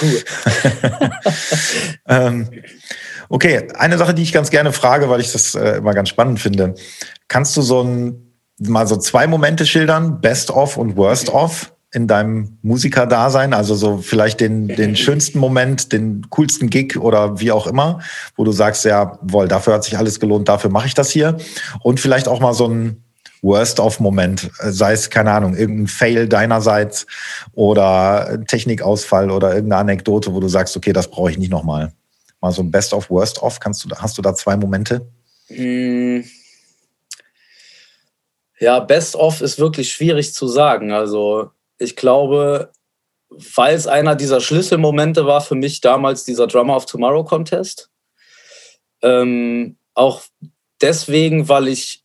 ähm, okay, eine Sache, die ich ganz gerne frage, weil ich das äh, immer ganz spannend finde. Kannst du so ein, mal so zwei Momente schildern, Best of und Worst of? in deinem Musikerdasein? Also so vielleicht den, den schönsten Moment, den coolsten Gig oder wie auch immer, wo du sagst, ja, wohl, dafür hat sich alles gelohnt, dafür mache ich das hier. Und vielleicht auch mal so ein Worst-of-Moment, sei es, keine Ahnung, irgendein Fail deinerseits oder Technikausfall oder irgendeine Anekdote, wo du sagst, okay, das brauche ich nicht nochmal. Mal so ein Best-of, Worst-of, kannst du, hast du da zwei Momente? Hm. Ja, Best-of ist wirklich schwierig zu sagen. Also ich glaube, weil es einer dieser Schlüsselmomente war für mich damals dieser Drummer of Tomorrow Contest. Ähm, auch deswegen, weil ich,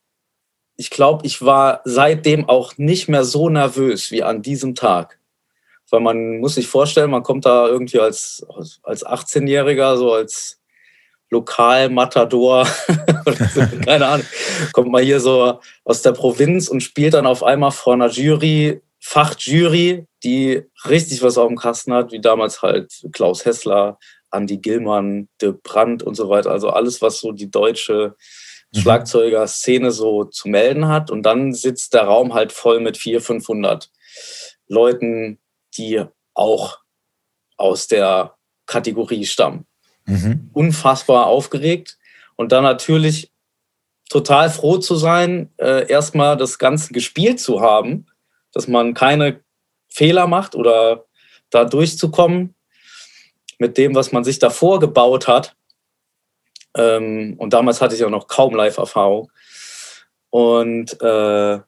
ich glaube, ich war seitdem auch nicht mehr so nervös wie an diesem Tag. Weil man muss sich vorstellen, man kommt da irgendwie als, als 18-Jähriger, so als Lokalmatador, keine Ahnung, kommt man hier so aus der Provinz und spielt dann auf einmal vor einer Jury Fachjury, die richtig was auf dem Kasten hat, wie damals halt Klaus Hessler, Andy Gillmann, De Brandt und so weiter. Also alles, was so die deutsche mhm. Schlagzeuger-Szene so zu melden hat. Und dann sitzt der Raum halt voll mit 400, 500 Leuten, die auch aus der Kategorie stammen. Mhm. Unfassbar aufgeregt. Und dann natürlich total froh zu sein, äh, erstmal das Ganze gespielt zu haben dass man keine Fehler macht oder da durchzukommen mit dem, was man sich davor gebaut hat. Ähm, und damals hatte ich auch noch kaum Live-Erfahrung. Und äh,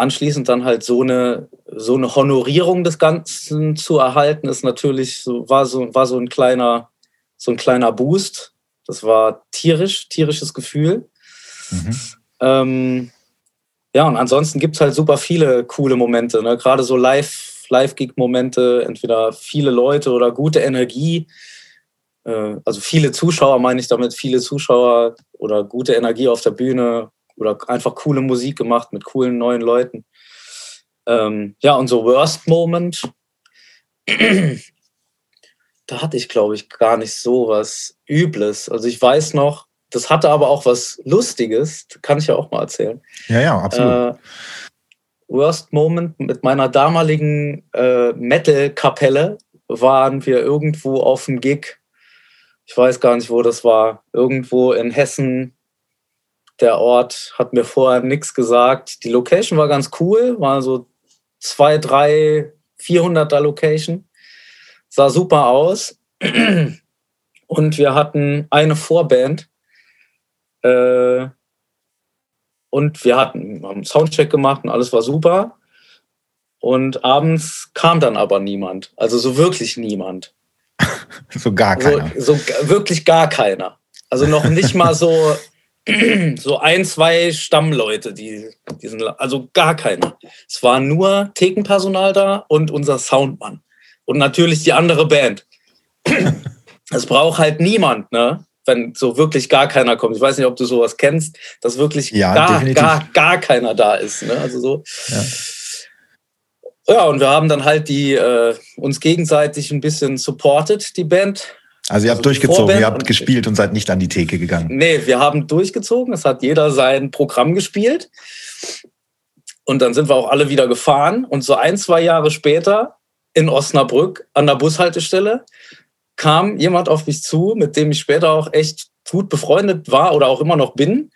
anschließend dann halt so eine, so eine Honorierung des Ganzen zu erhalten, ist natürlich so, war so, war so ein kleiner, so ein kleiner Boost. Das war tierisch, tierisches Gefühl. Mhm. Ähm, ja, und ansonsten gibt es halt super viele coole Momente, ne? gerade so Live, Live-Gig-Momente, entweder viele Leute oder gute Energie. Äh, also viele Zuschauer meine ich damit, viele Zuschauer oder gute Energie auf der Bühne oder einfach coole Musik gemacht mit coolen neuen Leuten. Ähm, ja, und so Worst Moment, da hatte ich, glaube ich, gar nicht so was Übles. Also ich weiß noch, das hatte aber auch was Lustiges, kann ich ja auch mal erzählen. Ja, ja, absolut. Äh, Worst Moment mit meiner damaligen äh, Metal-Kapelle waren wir irgendwo auf dem Gig. Ich weiß gar nicht, wo das war. Irgendwo in Hessen, Der Ort hat mir vorher nichts gesagt. Die Location war ganz cool, war so zwei, drei, 400er Location. Sah super aus. Und wir hatten eine Vorband. Äh, und wir hatten haben einen Soundcheck gemacht und alles war super. Und abends kam dann aber niemand. Also so wirklich niemand. so gar keiner. So, so wirklich gar keiner. Also noch nicht mal so, so ein, zwei Stammleute, die, die sind, also gar keiner. Es war nur Thekenpersonal da und unser Soundmann. Und natürlich die andere Band. Es braucht halt niemand, ne? Wenn so wirklich gar keiner kommt. Ich weiß nicht, ob du sowas kennst, dass wirklich ja, gar, gar, gar keiner da ist. Ne? Also so. Ja. Ja, und wir haben dann halt die äh, uns gegenseitig ein bisschen supported, die Band. Also ihr habt also durchgezogen, Vorband ihr habt gespielt und seid nicht an die Theke gegangen. Nee, wir haben durchgezogen. Es hat jeder sein Programm gespielt. Und dann sind wir auch alle wieder gefahren. Und so ein, zwei Jahre später in Osnabrück an der Bushaltestelle kam jemand auf mich zu, mit dem ich später auch echt gut befreundet war oder auch immer noch bin.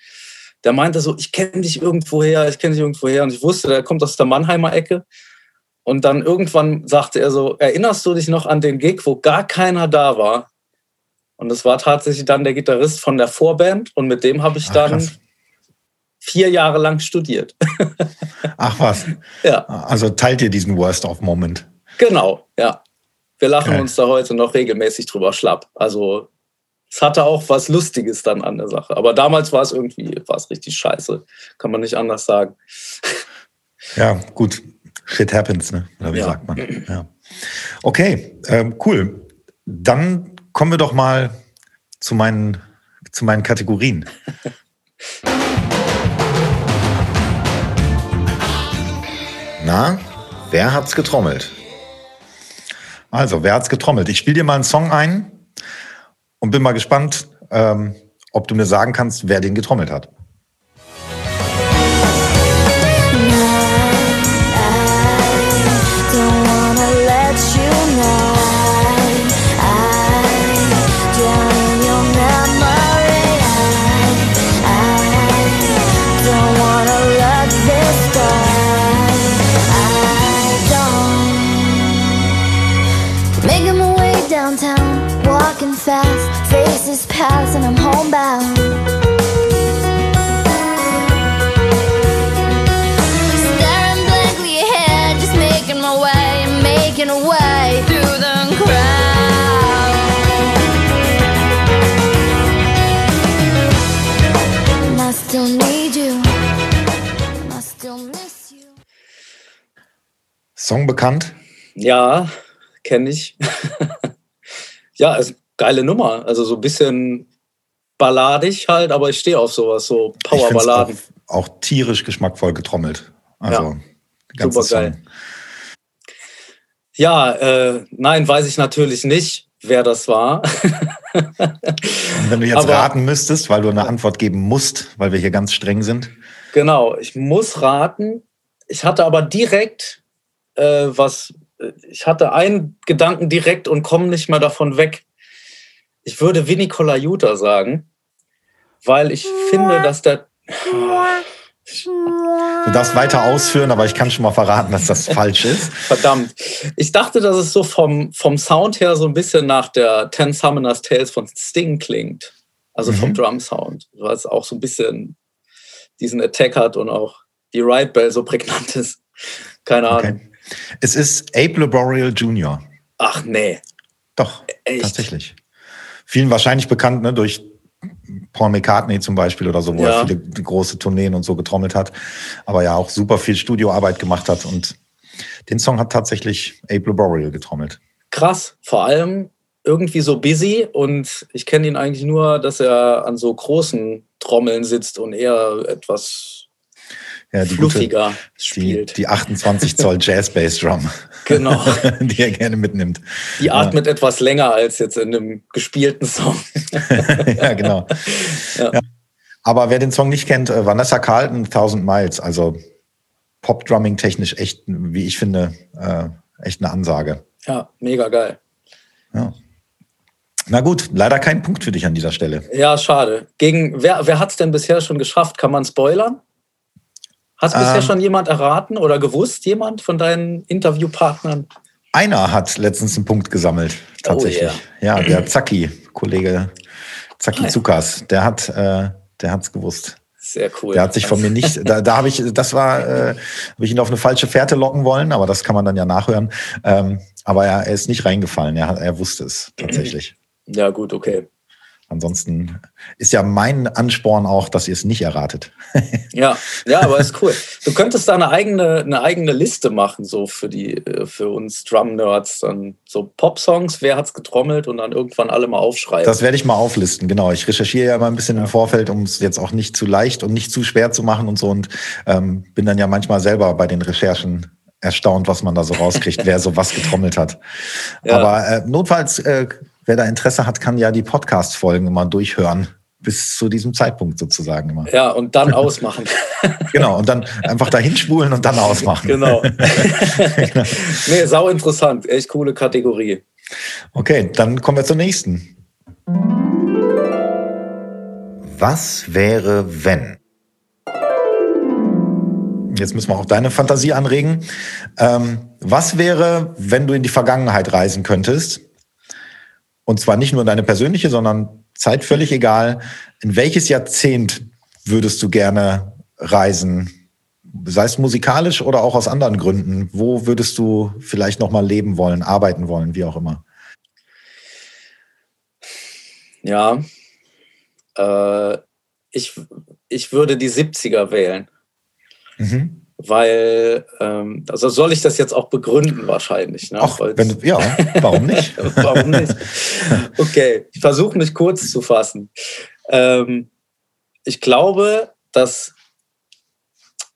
Der meinte so, ich kenne dich irgendwoher, ich kenne dich irgendwoher. Und ich wusste, der kommt aus der Mannheimer Ecke. Und dann irgendwann sagte er so, erinnerst du dich noch an den Gig, wo gar keiner da war? Und das war tatsächlich dann der Gitarrist von der Vorband und mit dem habe ich Ach, dann krass. vier Jahre lang studiert. Ach was. Ja. Also teilt ihr diesen Worst-of-Moment. Genau, ja. Wir lachen okay. uns da heute noch regelmäßig drüber schlapp. Also es hatte auch was Lustiges dann an der Sache. Aber damals war es irgendwie, war es richtig scheiße. Kann man nicht anders sagen. Ja, gut. Shit happens, ne? Oder wie ja. sagt man? Ja. Okay, ähm, cool. Dann kommen wir doch mal zu meinen, zu meinen Kategorien. Na, wer hat's getrommelt? Also, wer hat's getrommelt? Ich spiele dir mal einen Song ein und bin mal gespannt, ähm, ob du mir sagen kannst, wer den getrommelt hat. Song bekannt? Ja, kenne ich. ja, es geile Nummer. Also so ein bisschen balladig halt, aber ich stehe auf sowas, so Powerballaden. Auch, auch tierisch geschmackvoll getrommelt. Also ja, super geil. Ja, äh, nein, weiß ich natürlich nicht, wer das war. Wenn du jetzt aber, raten müsstest, weil du eine Antwort geben musst, weil wir hier ganz streng sind. Genau, ich muss raten. Ich hatte aber direkt äh, was, ich hatte einen Gedanken direkt und komme nicht mehr davon weg. Ich würde Vinny Colaiuta sagen, weil ich finde, dass der. Du darfst weiter ausführen, aber ich kann schon mal verraten, dass das falsch ist. Verdammt. Ich dachte, dass es so vom, vom Sound her so ein bisschen nach der Ten Summoners Tales von Sting klingt. Also mhm. vom Drum Sound. Weil es auch so ein bisschen diesen Attack hat und auch die Ride Bell so prägnant ist. Keine Ahnung. Okay. Es ist Abe Laboriel Jr. Ach nee. Doch, Echt? tatsächlich vielen wahrscheinlich bekannt ne, durch Paul McCartney zum Beispiel oder so, wo ja. er viele große Tourneen und so getrommelt hat, aber ja auch super viel Studioarbeit gemacht hat und den Song hat tatsächlich Abe Laboriel getrommelt. Krass, vor allem irgendwie so busy und ich kenne ihn eigentlich nur, dass er an so großen Trommeln sitzt und eher etwas ja, die fluffiger gute, spielt. Die, die 28 Zoll Jazz Bass Drum. Genau. die er gerne mitnimmt. Die atmet ja. etwas länger als jetzt in einem gespielten Song. ja, genau. Ja. Ja. Aber wer den Song nicht kennt, äh, Vanessa Carlton, Thousand Miles, also Pop-Drumming technisch echt, wie ich finde, äh, echt eine Ansage. Ja, mega geil. Ja. Na gut, leider kein Punkt für dich an dieser Stelle. Ja, schade. Gegen wer, wer hat es denn bisher schon geschafft? Kann man spoilern? Hat es ähm, bisher schon jemand erraten oder gewusst, jemand von deinen Interviewpartnern? Einer hat letztens einen Punkt gesammelt, tatsächlich. Oh, yeah. Ja, der Zacki, Kollege Zacki ah, Zukas, der hat äh, der gewusst. Sehr cool. Der hat sich von mir nicht, da, da habe ich, das war, äh, habe ich ihn auf eine falsche Fährte locken wollen, aber das kann man dann ja nachhören. Ähm, aber er, er ist nicht reingefallen, er, er wusste es tatsächlich. Ja, gut, okay. Ansonsten ist ja mein Ansporn auch, dass ihr es nicht erratet. ja, ja, aber ist cool. Du könntest da eine eigene, eine eigene Liste machen, so für die, äh, für uns Drum-Nerds. Dann so Pop-Songs, wer hat's getrommelt und dann irgendwann alle mal aufschreiben. Das werde ich mal auflisten, genau. Ich recherchiere ja mal ein bisschen im Vorfeld, um es jetzt auch nicht zu leicht und nicht zu schwer zu machen und so. Und ähm, bin dann ja manchmal selber bei den Recherchen erstaunt, was man da so rauskriegt, wer so was getrommelt hat. Ja. Aber äh, notfalls äh, wer da Interesse hat, kann ja die Podcast-Folgen immer durchhören. Bis zu diesem Zeitpunkt sozusagen immer. Ja, und dann ausmachen. genau, und dann einfach dahin spulen und dann ausmachen. Genau. nee, sau interessant. Echt coole Kategorie. Okay, dann kommen wir zur nächsten. Was wäre, wenn? Jetzt müssen wir auch deine Fantasie anregen. Ähm, was wäre, wenn du in die Vergangenheit reisen könntest und zwar nicht nur deine persönliche, sondern Zeit völlig egal. In welches Jahrzehnt würdest du gerne reisen? Sei es musikalisch oder auch aus anderen Gründen. Wo würdest du vielleicht nochmal leben wollen, arbeiten wollen, wie auch immer? Ja, äh, ich, ich würde die 70er wählen. Mhm weil, ähm, also soll ich das jetzt auch begründen wahrscheinlich. Ne? Ach, wenn, ja, warum nicht? warum nicht? Okay, ich versuche mich kurz zu fassen. Ähm, ich glaube, dass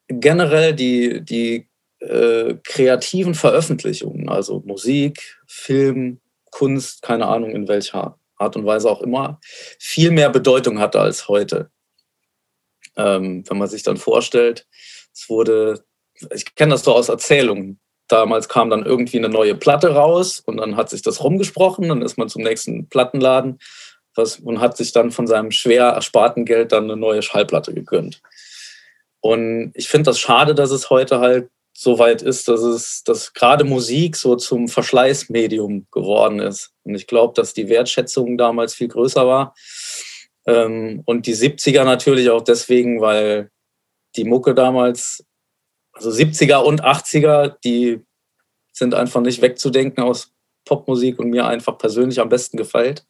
generell die, die äh, kreativen Veröffentlichungen, also Musik, Film, Kunst, keine Ahnung in welcher Art und Weise auch immer, viel mehr Bedeutung hatte als heute. Ähm, wenn man sich dann vorstellt, es wurde, ich kenne das so aus Erzählungen. Damals kam dann irgendwie eine neue Platte raus und dann hat sich das rumgesprochen, dann ist man zum nächsten Plattenladen was, und hat sich dann von seinem schwer ersparten Geld dann eine neue Schallplatte gegönnt. Und ich finde das schade, dass es heute halt so weit ist, dass es, dass gerade Musik so zum Verschleißmedium geworden ist. Und ich glaube, dass die Wertschätzung damals viel größer war. Ähm, und die 70er natürlich auch deswegen, weil die Mucke damals, also 70er und 80er, die sind einfach nicht wegzudenken aus Popmusik und mir einfach persönlich am besten gefällt.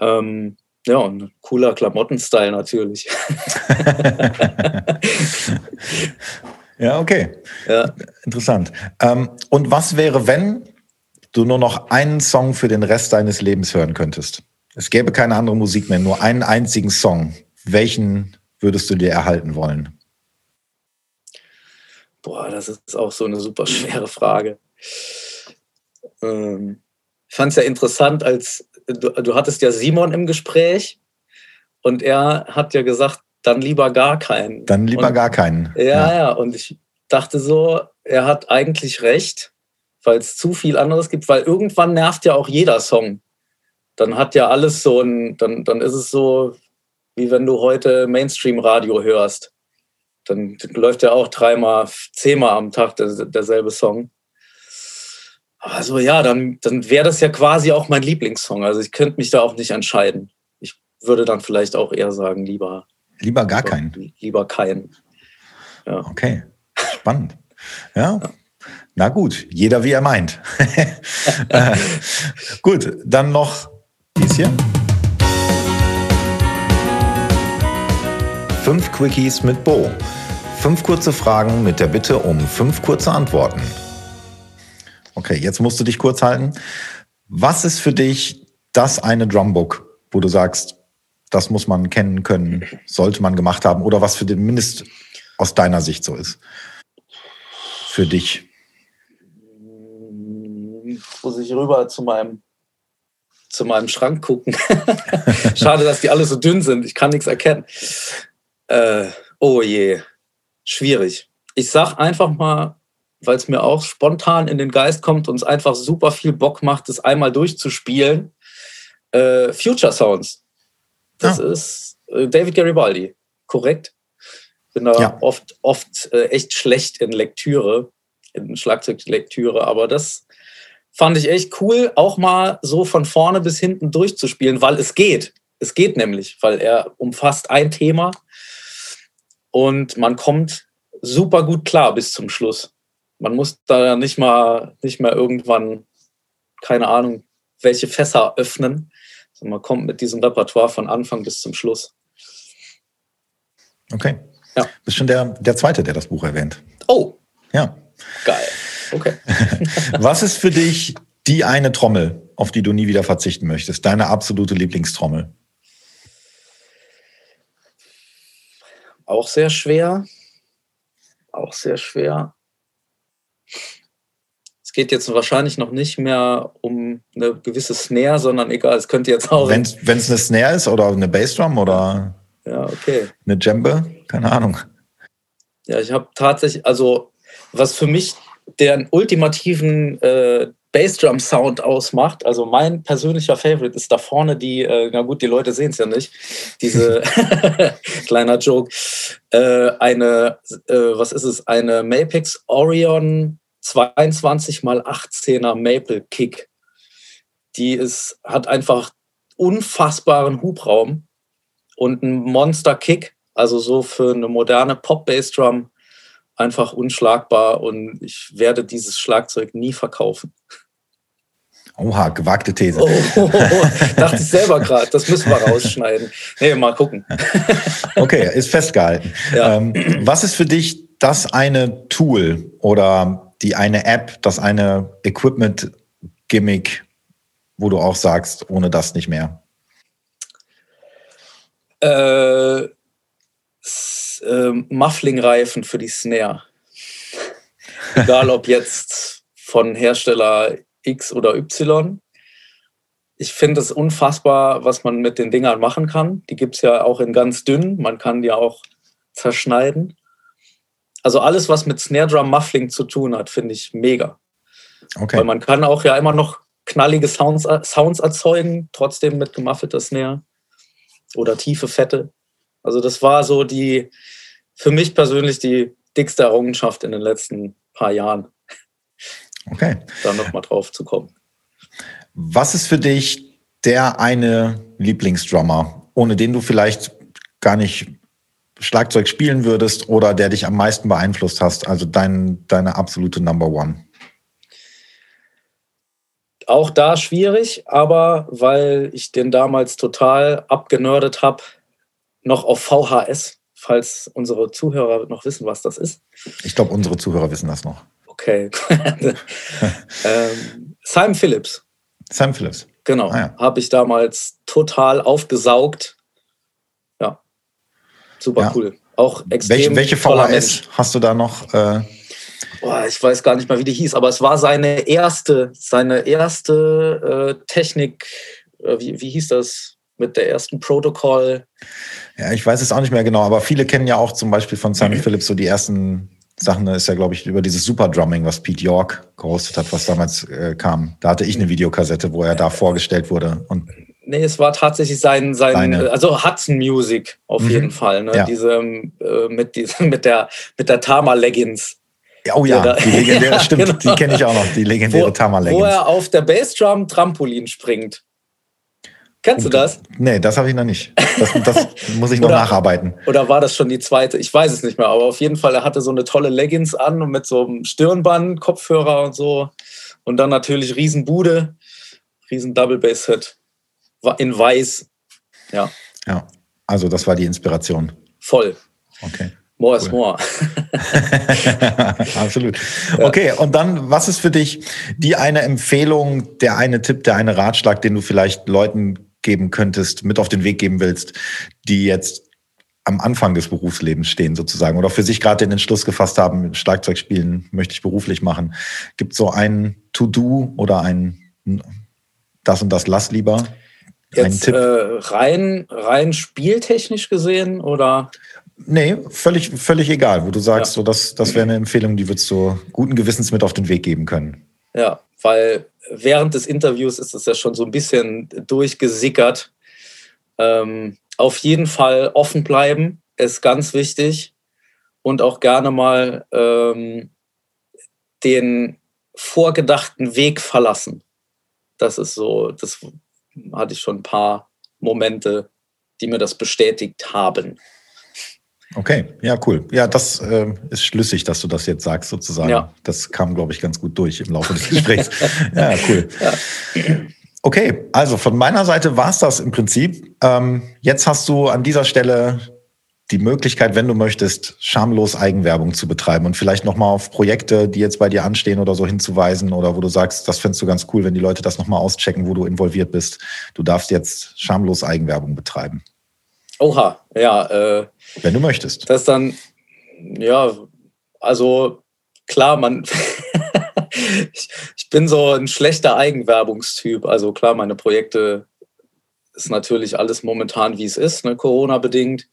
Ähm, ja, und cooler Klamottenstyle natürlich. ja, okay. Ja. Interessant. Ähm, und was wäre, wenn du nur noch einen Song für den Rest deines Lebens hören könntest? Es gäbe keine andere Musik mehr, nur einen einzigen Song. Welchen würdest du dir erhalten wollen? Boah, das ist auch so eine super schwere Frage. Ähm, ich fand es ja interessant, als du, du hattest ja Simon im Gespräch und er hat ja gesagt, dann lieber gar keinen. Dann lieber und, gar keinen. Ja, ja, ja, und ich dachte so, er hat eigentlich recht, weil es zu viel anderes gibt, weil irgendwann nervt ja auch jeder Song. Dann hat ja alles so ein, dann, dann ist es so, wie wenn du heute Mainstream-Radio hörst dann läuft ja auch dreimal, zehnmal am Tag der, derselbe Song. Also ja, dann, dann wäre das ja quasi auch mein Lieblingssong. Also ich könnte mich da auch nicht entscheiden. Ich würde dann vielleicht auch eher sagen, lieber. Lieber gar keinen. Lieber keinen. Ja. Okay, spannend. Ja. ja. Na gut, jeder wie er meint. äh, gut, dann noch dies hier. Fünf Quickies mit Bo. Fünf kurze Fragen mit der Bitte um fünf kurze Antworten. Okay, jetzt musst du dich kurz halten. Was ist für dich das eine Drumbook, wo du sagst, das muss man kennen können, sollte man gemacht haben oder was für den Mindest aus deiner Sicht so ist? Für dich. Muss ich rüber zu meinem zu meinem Schrank gucken. Schade, dass die alle so dünn sind. Ich kann nichts erkennen. Äh, oh je, schwierig. Ich sag einfach mal, weil es mir auch spontan in den Geist kommt und es einfach super viel Bock macht, es einmal durchzuspielen. Äh, Future Sounds. Das ah. ist äh, David Garibaldi. Korrekt? Bin da ja. oft, oft äh, echt schlecht in Lektüre, in Schlagzeuglektüre, aber das fand ich echt cool, auch mal so von vorne bis hinten durchzuspielen, weil es geht. Es geht nämlich, weil er umfasst ein Thema und man kommt super gut klar bis zum Schluss. Man muss da nicht mal, nicht mehr irgendwann, keine Ahnung, welche Fässer öffnen. Also man kommt mit diesem Repertoire von Anfang bis zum Schluss. Okay. Ja. Bist schon der, der Zweite, der das Buch erwähnt. Oh. Ja. Geil. Okay. Was ist für dich die eine Trommel, auf die du nie wieder verzichten möchtest? Deine absolute Lieblingstrommel? Auch sehr schwer. Auch sehr schwer. Es geht jetzt wahrscheinlich noch nicht mehr um eine gewisse Snare, sondern egal, es könnte jetzt auch. Wenn es eine Snare ist oder eine Bassdrum oder ja, okay. eine Djembe, keine Ahnung. Ja, ich habe tatsächlich, also was für mich den ultimativen äh, Bassdrum-Sound ausmacht. Also mein persönlicher Favorite ist da vorne die, äh, na gut, die Leute sehen es ja nicht, diese kleiner Joke, äh, eine, äh, was ist es, eine Mapix Orion 22 x 18er Maple Kick. Die ist, hat einfach unfassbaren Hubraum und einen Monster Kick, also so für eine moderne Pop-Bass-Drum einfach unschlagbar und ich werde dieses Schlagzeug nie verkaufen. Oha, gewagte These. Oh, oh, oh, dachte ich selber gerade, das müssen wir rausschneiden. Nee, mal gucken. okay, ist festgehalten. Ja. Ähm, was ist für dich das eine Tool oder die eine App, das eine Equipment-Gimmick, wo du auch sagst, ohne das nicht mehr? Äh, äh, Muffling-Reifen für die Snare. Egal ob jetzt von Hersteller X oder Y. Ich finde es unfassbar, was man mit den Dingern machen kann. Die gibt es ja auch in ganz dünn. Man kann die auch zerschneiden. Also alles, was mit Snare Drum Muffling zu tun hat, finde ich mega. Okay. Weil man kann auch ja immer noch knallige Sounds, Sounds erzeugen, trotzdem mit gemuffelter Snare oder tiefe Fette. Also das war so die, für mich persönlich die dickste Errungenschaft in den letzten paar Jahren. Okay. Da nochmal drauf zu kommen. Was ist für dich der eine Lieblingsdrummer, ohne den du vielleicht gar nicht Schlagzeug spielen würdest oder der dich am meisten beeinflusst hast? Also dein, deine absolute Number One. Auch da schwierig, aber weil ich den damals total abgenördet habe, noch auf VHS, falls unsere Zuhörer noch wissen, was das ist. Ich glaube, unsere Zuhörer wissen das noch. Okay. ähm, Simon Phillips. Simon Phillips. Genau. Ah, ja. Habe ich damals total aufgesaugt. Ja. Super ja. cool. Auch extrem. Welche, welche VHS hast du da noch? Äh Boah, ich weiß gar nicht mal, wie die hieß, aber es war seine erste, seine erste äh, Technik, äh, wie, wie hieß das? Mit der ersten Protokoll. Ja, ich weiß es auch nicht mehr genau, aber viele kennen ja auch zum Beispiel von Simon mhm. Phillips so die ersten Sachen ist ja, glaube ich, über dieses Super Drumming, was Pete York gehostet hat, was damals äh, kam. Da hatte ich eine Videokassette, wo er da vorgestellt wurde. Und nee, es war tatsächlich sein, sein Seine. also Hudson Music auf mhm. jeden Fall. Ne? Ja. Diese, äh, mit, diese, mit der, mit der Tama Leggings. Oh ja, die legendäre, stimmt, genau. die kenne ich auch noch, die legendäre Tama Leggings. Wo er auf der Bassdrum Trampolin springt. Kennst du das? Nee, das habe ich noch nicht. Das, das muss ich noch oder, nacharbeiten. Oder war das schon die zweite? Ich weiß es nicht mehr, aber auf jeden Fall, er hatte so eine tolle Leggings an und mit so einem Stirnband, Kopfhörer und so. Und dann natürlich Riesenbude, riesen Double Bass Hit. In weiß. Ja. Ja, also das war die Inspiration. Voll. Okay. More cool. is more. Absolut. Okay, und dann, was ist für dich die eine Empfehlung, der eine Tipp, der eine Ratschlag, den du vielleicht Leuten geben könntest, mit auf den Weg geben willst, die jetzt am Anfang des Berufslebens stehen sozusagen oder für sich gerade den Entschluss gefasst haben, Schlagzeug spielen möchte ich beruflich machen. Gibt so ein To-Do oder ein das und das lass lieber? Jetzt äh, rein, rein spieltechnisch gesehen oder? Nee, völlig, völlig egal, wo du sagst, ja. so das, das wäre eine Empfehlung, die würdest du guten Gewissens mit auf den Weg geben können. Ja, weil während des Interviews ist es ja schon so ein bisschen durchgesickert. Ähm, auf jeden Fall offen bleiben ist ganz wichtig und auch gerne mal ähm, den vorgedachten Weg verlassen. Das ist so, das hatte ich schon ein paar Momente, die mir das bestätigt haben. Okay, ja, cool. Ja, das äh, ist schlüssig, dass du das jetzt sagst, sozusagen. Ja. Das kam, glaube ich, ganz gut durch im Laufe des Gesprächs. ja, cool. Ja. Okay, also von meiner Seite war es das im Prinzip. Ähm, jetzt hast du an dieser Stelle die Möglichkeit, wenn du möchtest, schamlos Eigenwerbung zu betreiben und vielleicht nochmal auf Projekte, die jetzt bei dir anstehen oder so hinzuweisen oder wo du sagst, das fändest du ganz cool, wenn die Leute das nochmal auschecken, wo du involviert bist. Du darfst jetzt schamlos Eigenwerbung betreiben. Oha, ja. Äh, wenn du möchtest. Das dann, ja, also klar, man, ich, ich bin so ein schlechter Eigenwerbungstyp. Also klar, meine Projekte ist natürlich alles momentan, wie es ist, ne, Corona-bedingt.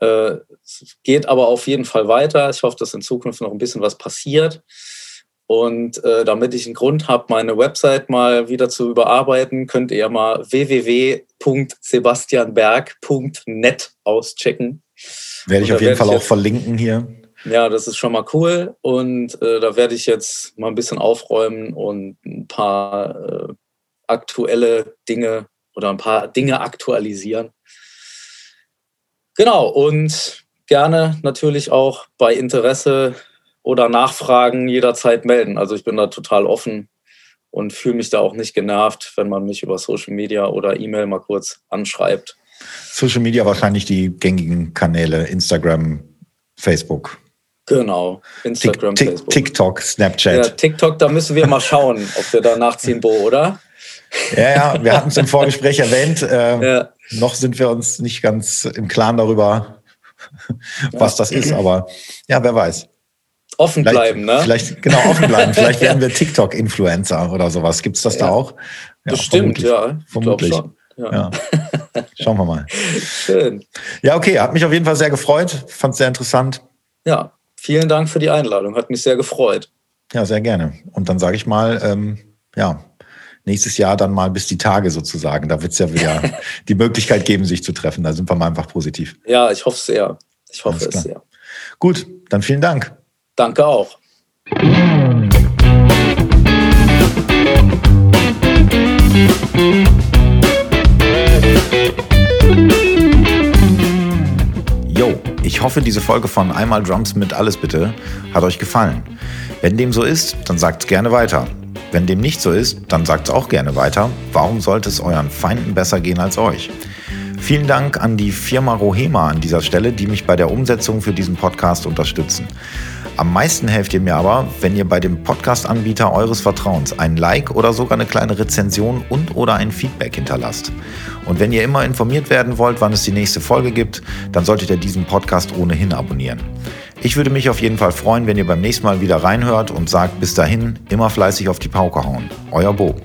Äh, es geht aber auf jeden Fall weiter. Ich hoffe, dass in Zukunft noch ein bisschen was passiert. Und äh, damit ich einen Grund habe, meine Website mal wieder zu überarbeiten, könnt ihr mal www.sebastianberg.net auschecken. Werde ich auf jeden Fall auch jetzt, verlinken hier. Ja, das ist schon mal cool. Und äh, da werde ich jetzt mal ein bisschen aufräumen und ein paar äh, aktuelle Dinge oder ein paar Dinge aktualisieren. Genau, und gerne natürlich auch bei Interesse oder Nachfragen jederzeit melden. Also ich bin da total offen und fühle mich da auch nicht genervt, wenn man mich über Social Media oder E-Mail mal kurz anschreibt. Social Media wahrscheinlich die gängigen Kanäle, Instagram, Facebook. Genau, Instagram, Tick, Facebook. TikTok, Snapchat. Ja, TikTok, da müssen wir mal schauen, ob wir da nachziehen, Bo, oder? Ja, ja, wir hatten es im Vorgespräch erwähnt. Äh, ja. Noch sind wir uns nicht ganz im Klaren darüber, was das ist, aber ja, wer weiß. Offen vielleicht, bleiben, ne? Vielleicht, genau, offen bleiben. Vielleicht werden wir TikTok-Influencer oder sowas. Gibt es das ja. da auch? Ja, Bestimmt, vermutlich. ja. Vermutlich. Ja. ja. Schauen wir mal. Schön. Ja, okay, hat mich auf jeden Fall sehr gefreut. Fand es sehr interessant. Ja, vielen Dank für die Einladung. Hat mich sehr gefreut. Ja, sehr gerne. Und dann sage ich mal, ähm, ja, nächstes Jahr dann mal bis die Tage sozusagen. Da wird es ja wieder die Möglichkeit geben, sich zu treffen. Da sind wir mal einfach positiv. Ja, ich hoffe sehr. Ich hoffe es sehr. Gut, dann vielen Dank. Danke auch. Yo, ich hoffe, diese Folge von Einmal Drums mit Alles bitte hat euch gefallen. Wenn dem so ist, dann sagt's gerne weiter. Wenn dem nicht so ist, dann sagt's auch gerne weiter. Warum sollte es euren Feinden besser gehen als euch? Vielen Dank an die Firma Rohema an dieser Stelle, die mich bei der Umsetzung für diesen Podcast unterstützen. Am meisten helft ihr mir aber, wenn ihr bei dem Podcast-Anbieter eures Vertrauens ein Like oder sogar eine kleine Rezension und oder ein Feedback hinterlasst. Und wenn ihr immer informiert werden wollt, wann es die nächste Folge gibt, dann solltet ihr diesen Podcast ohnehin abonnieren. Ich würde mich auf jeden Fall freuen, wenn ihr beim nächsten Mal wieder reinhört und sagt bis dahin immer fleißig auf die Pauke hauen. Euer Bo.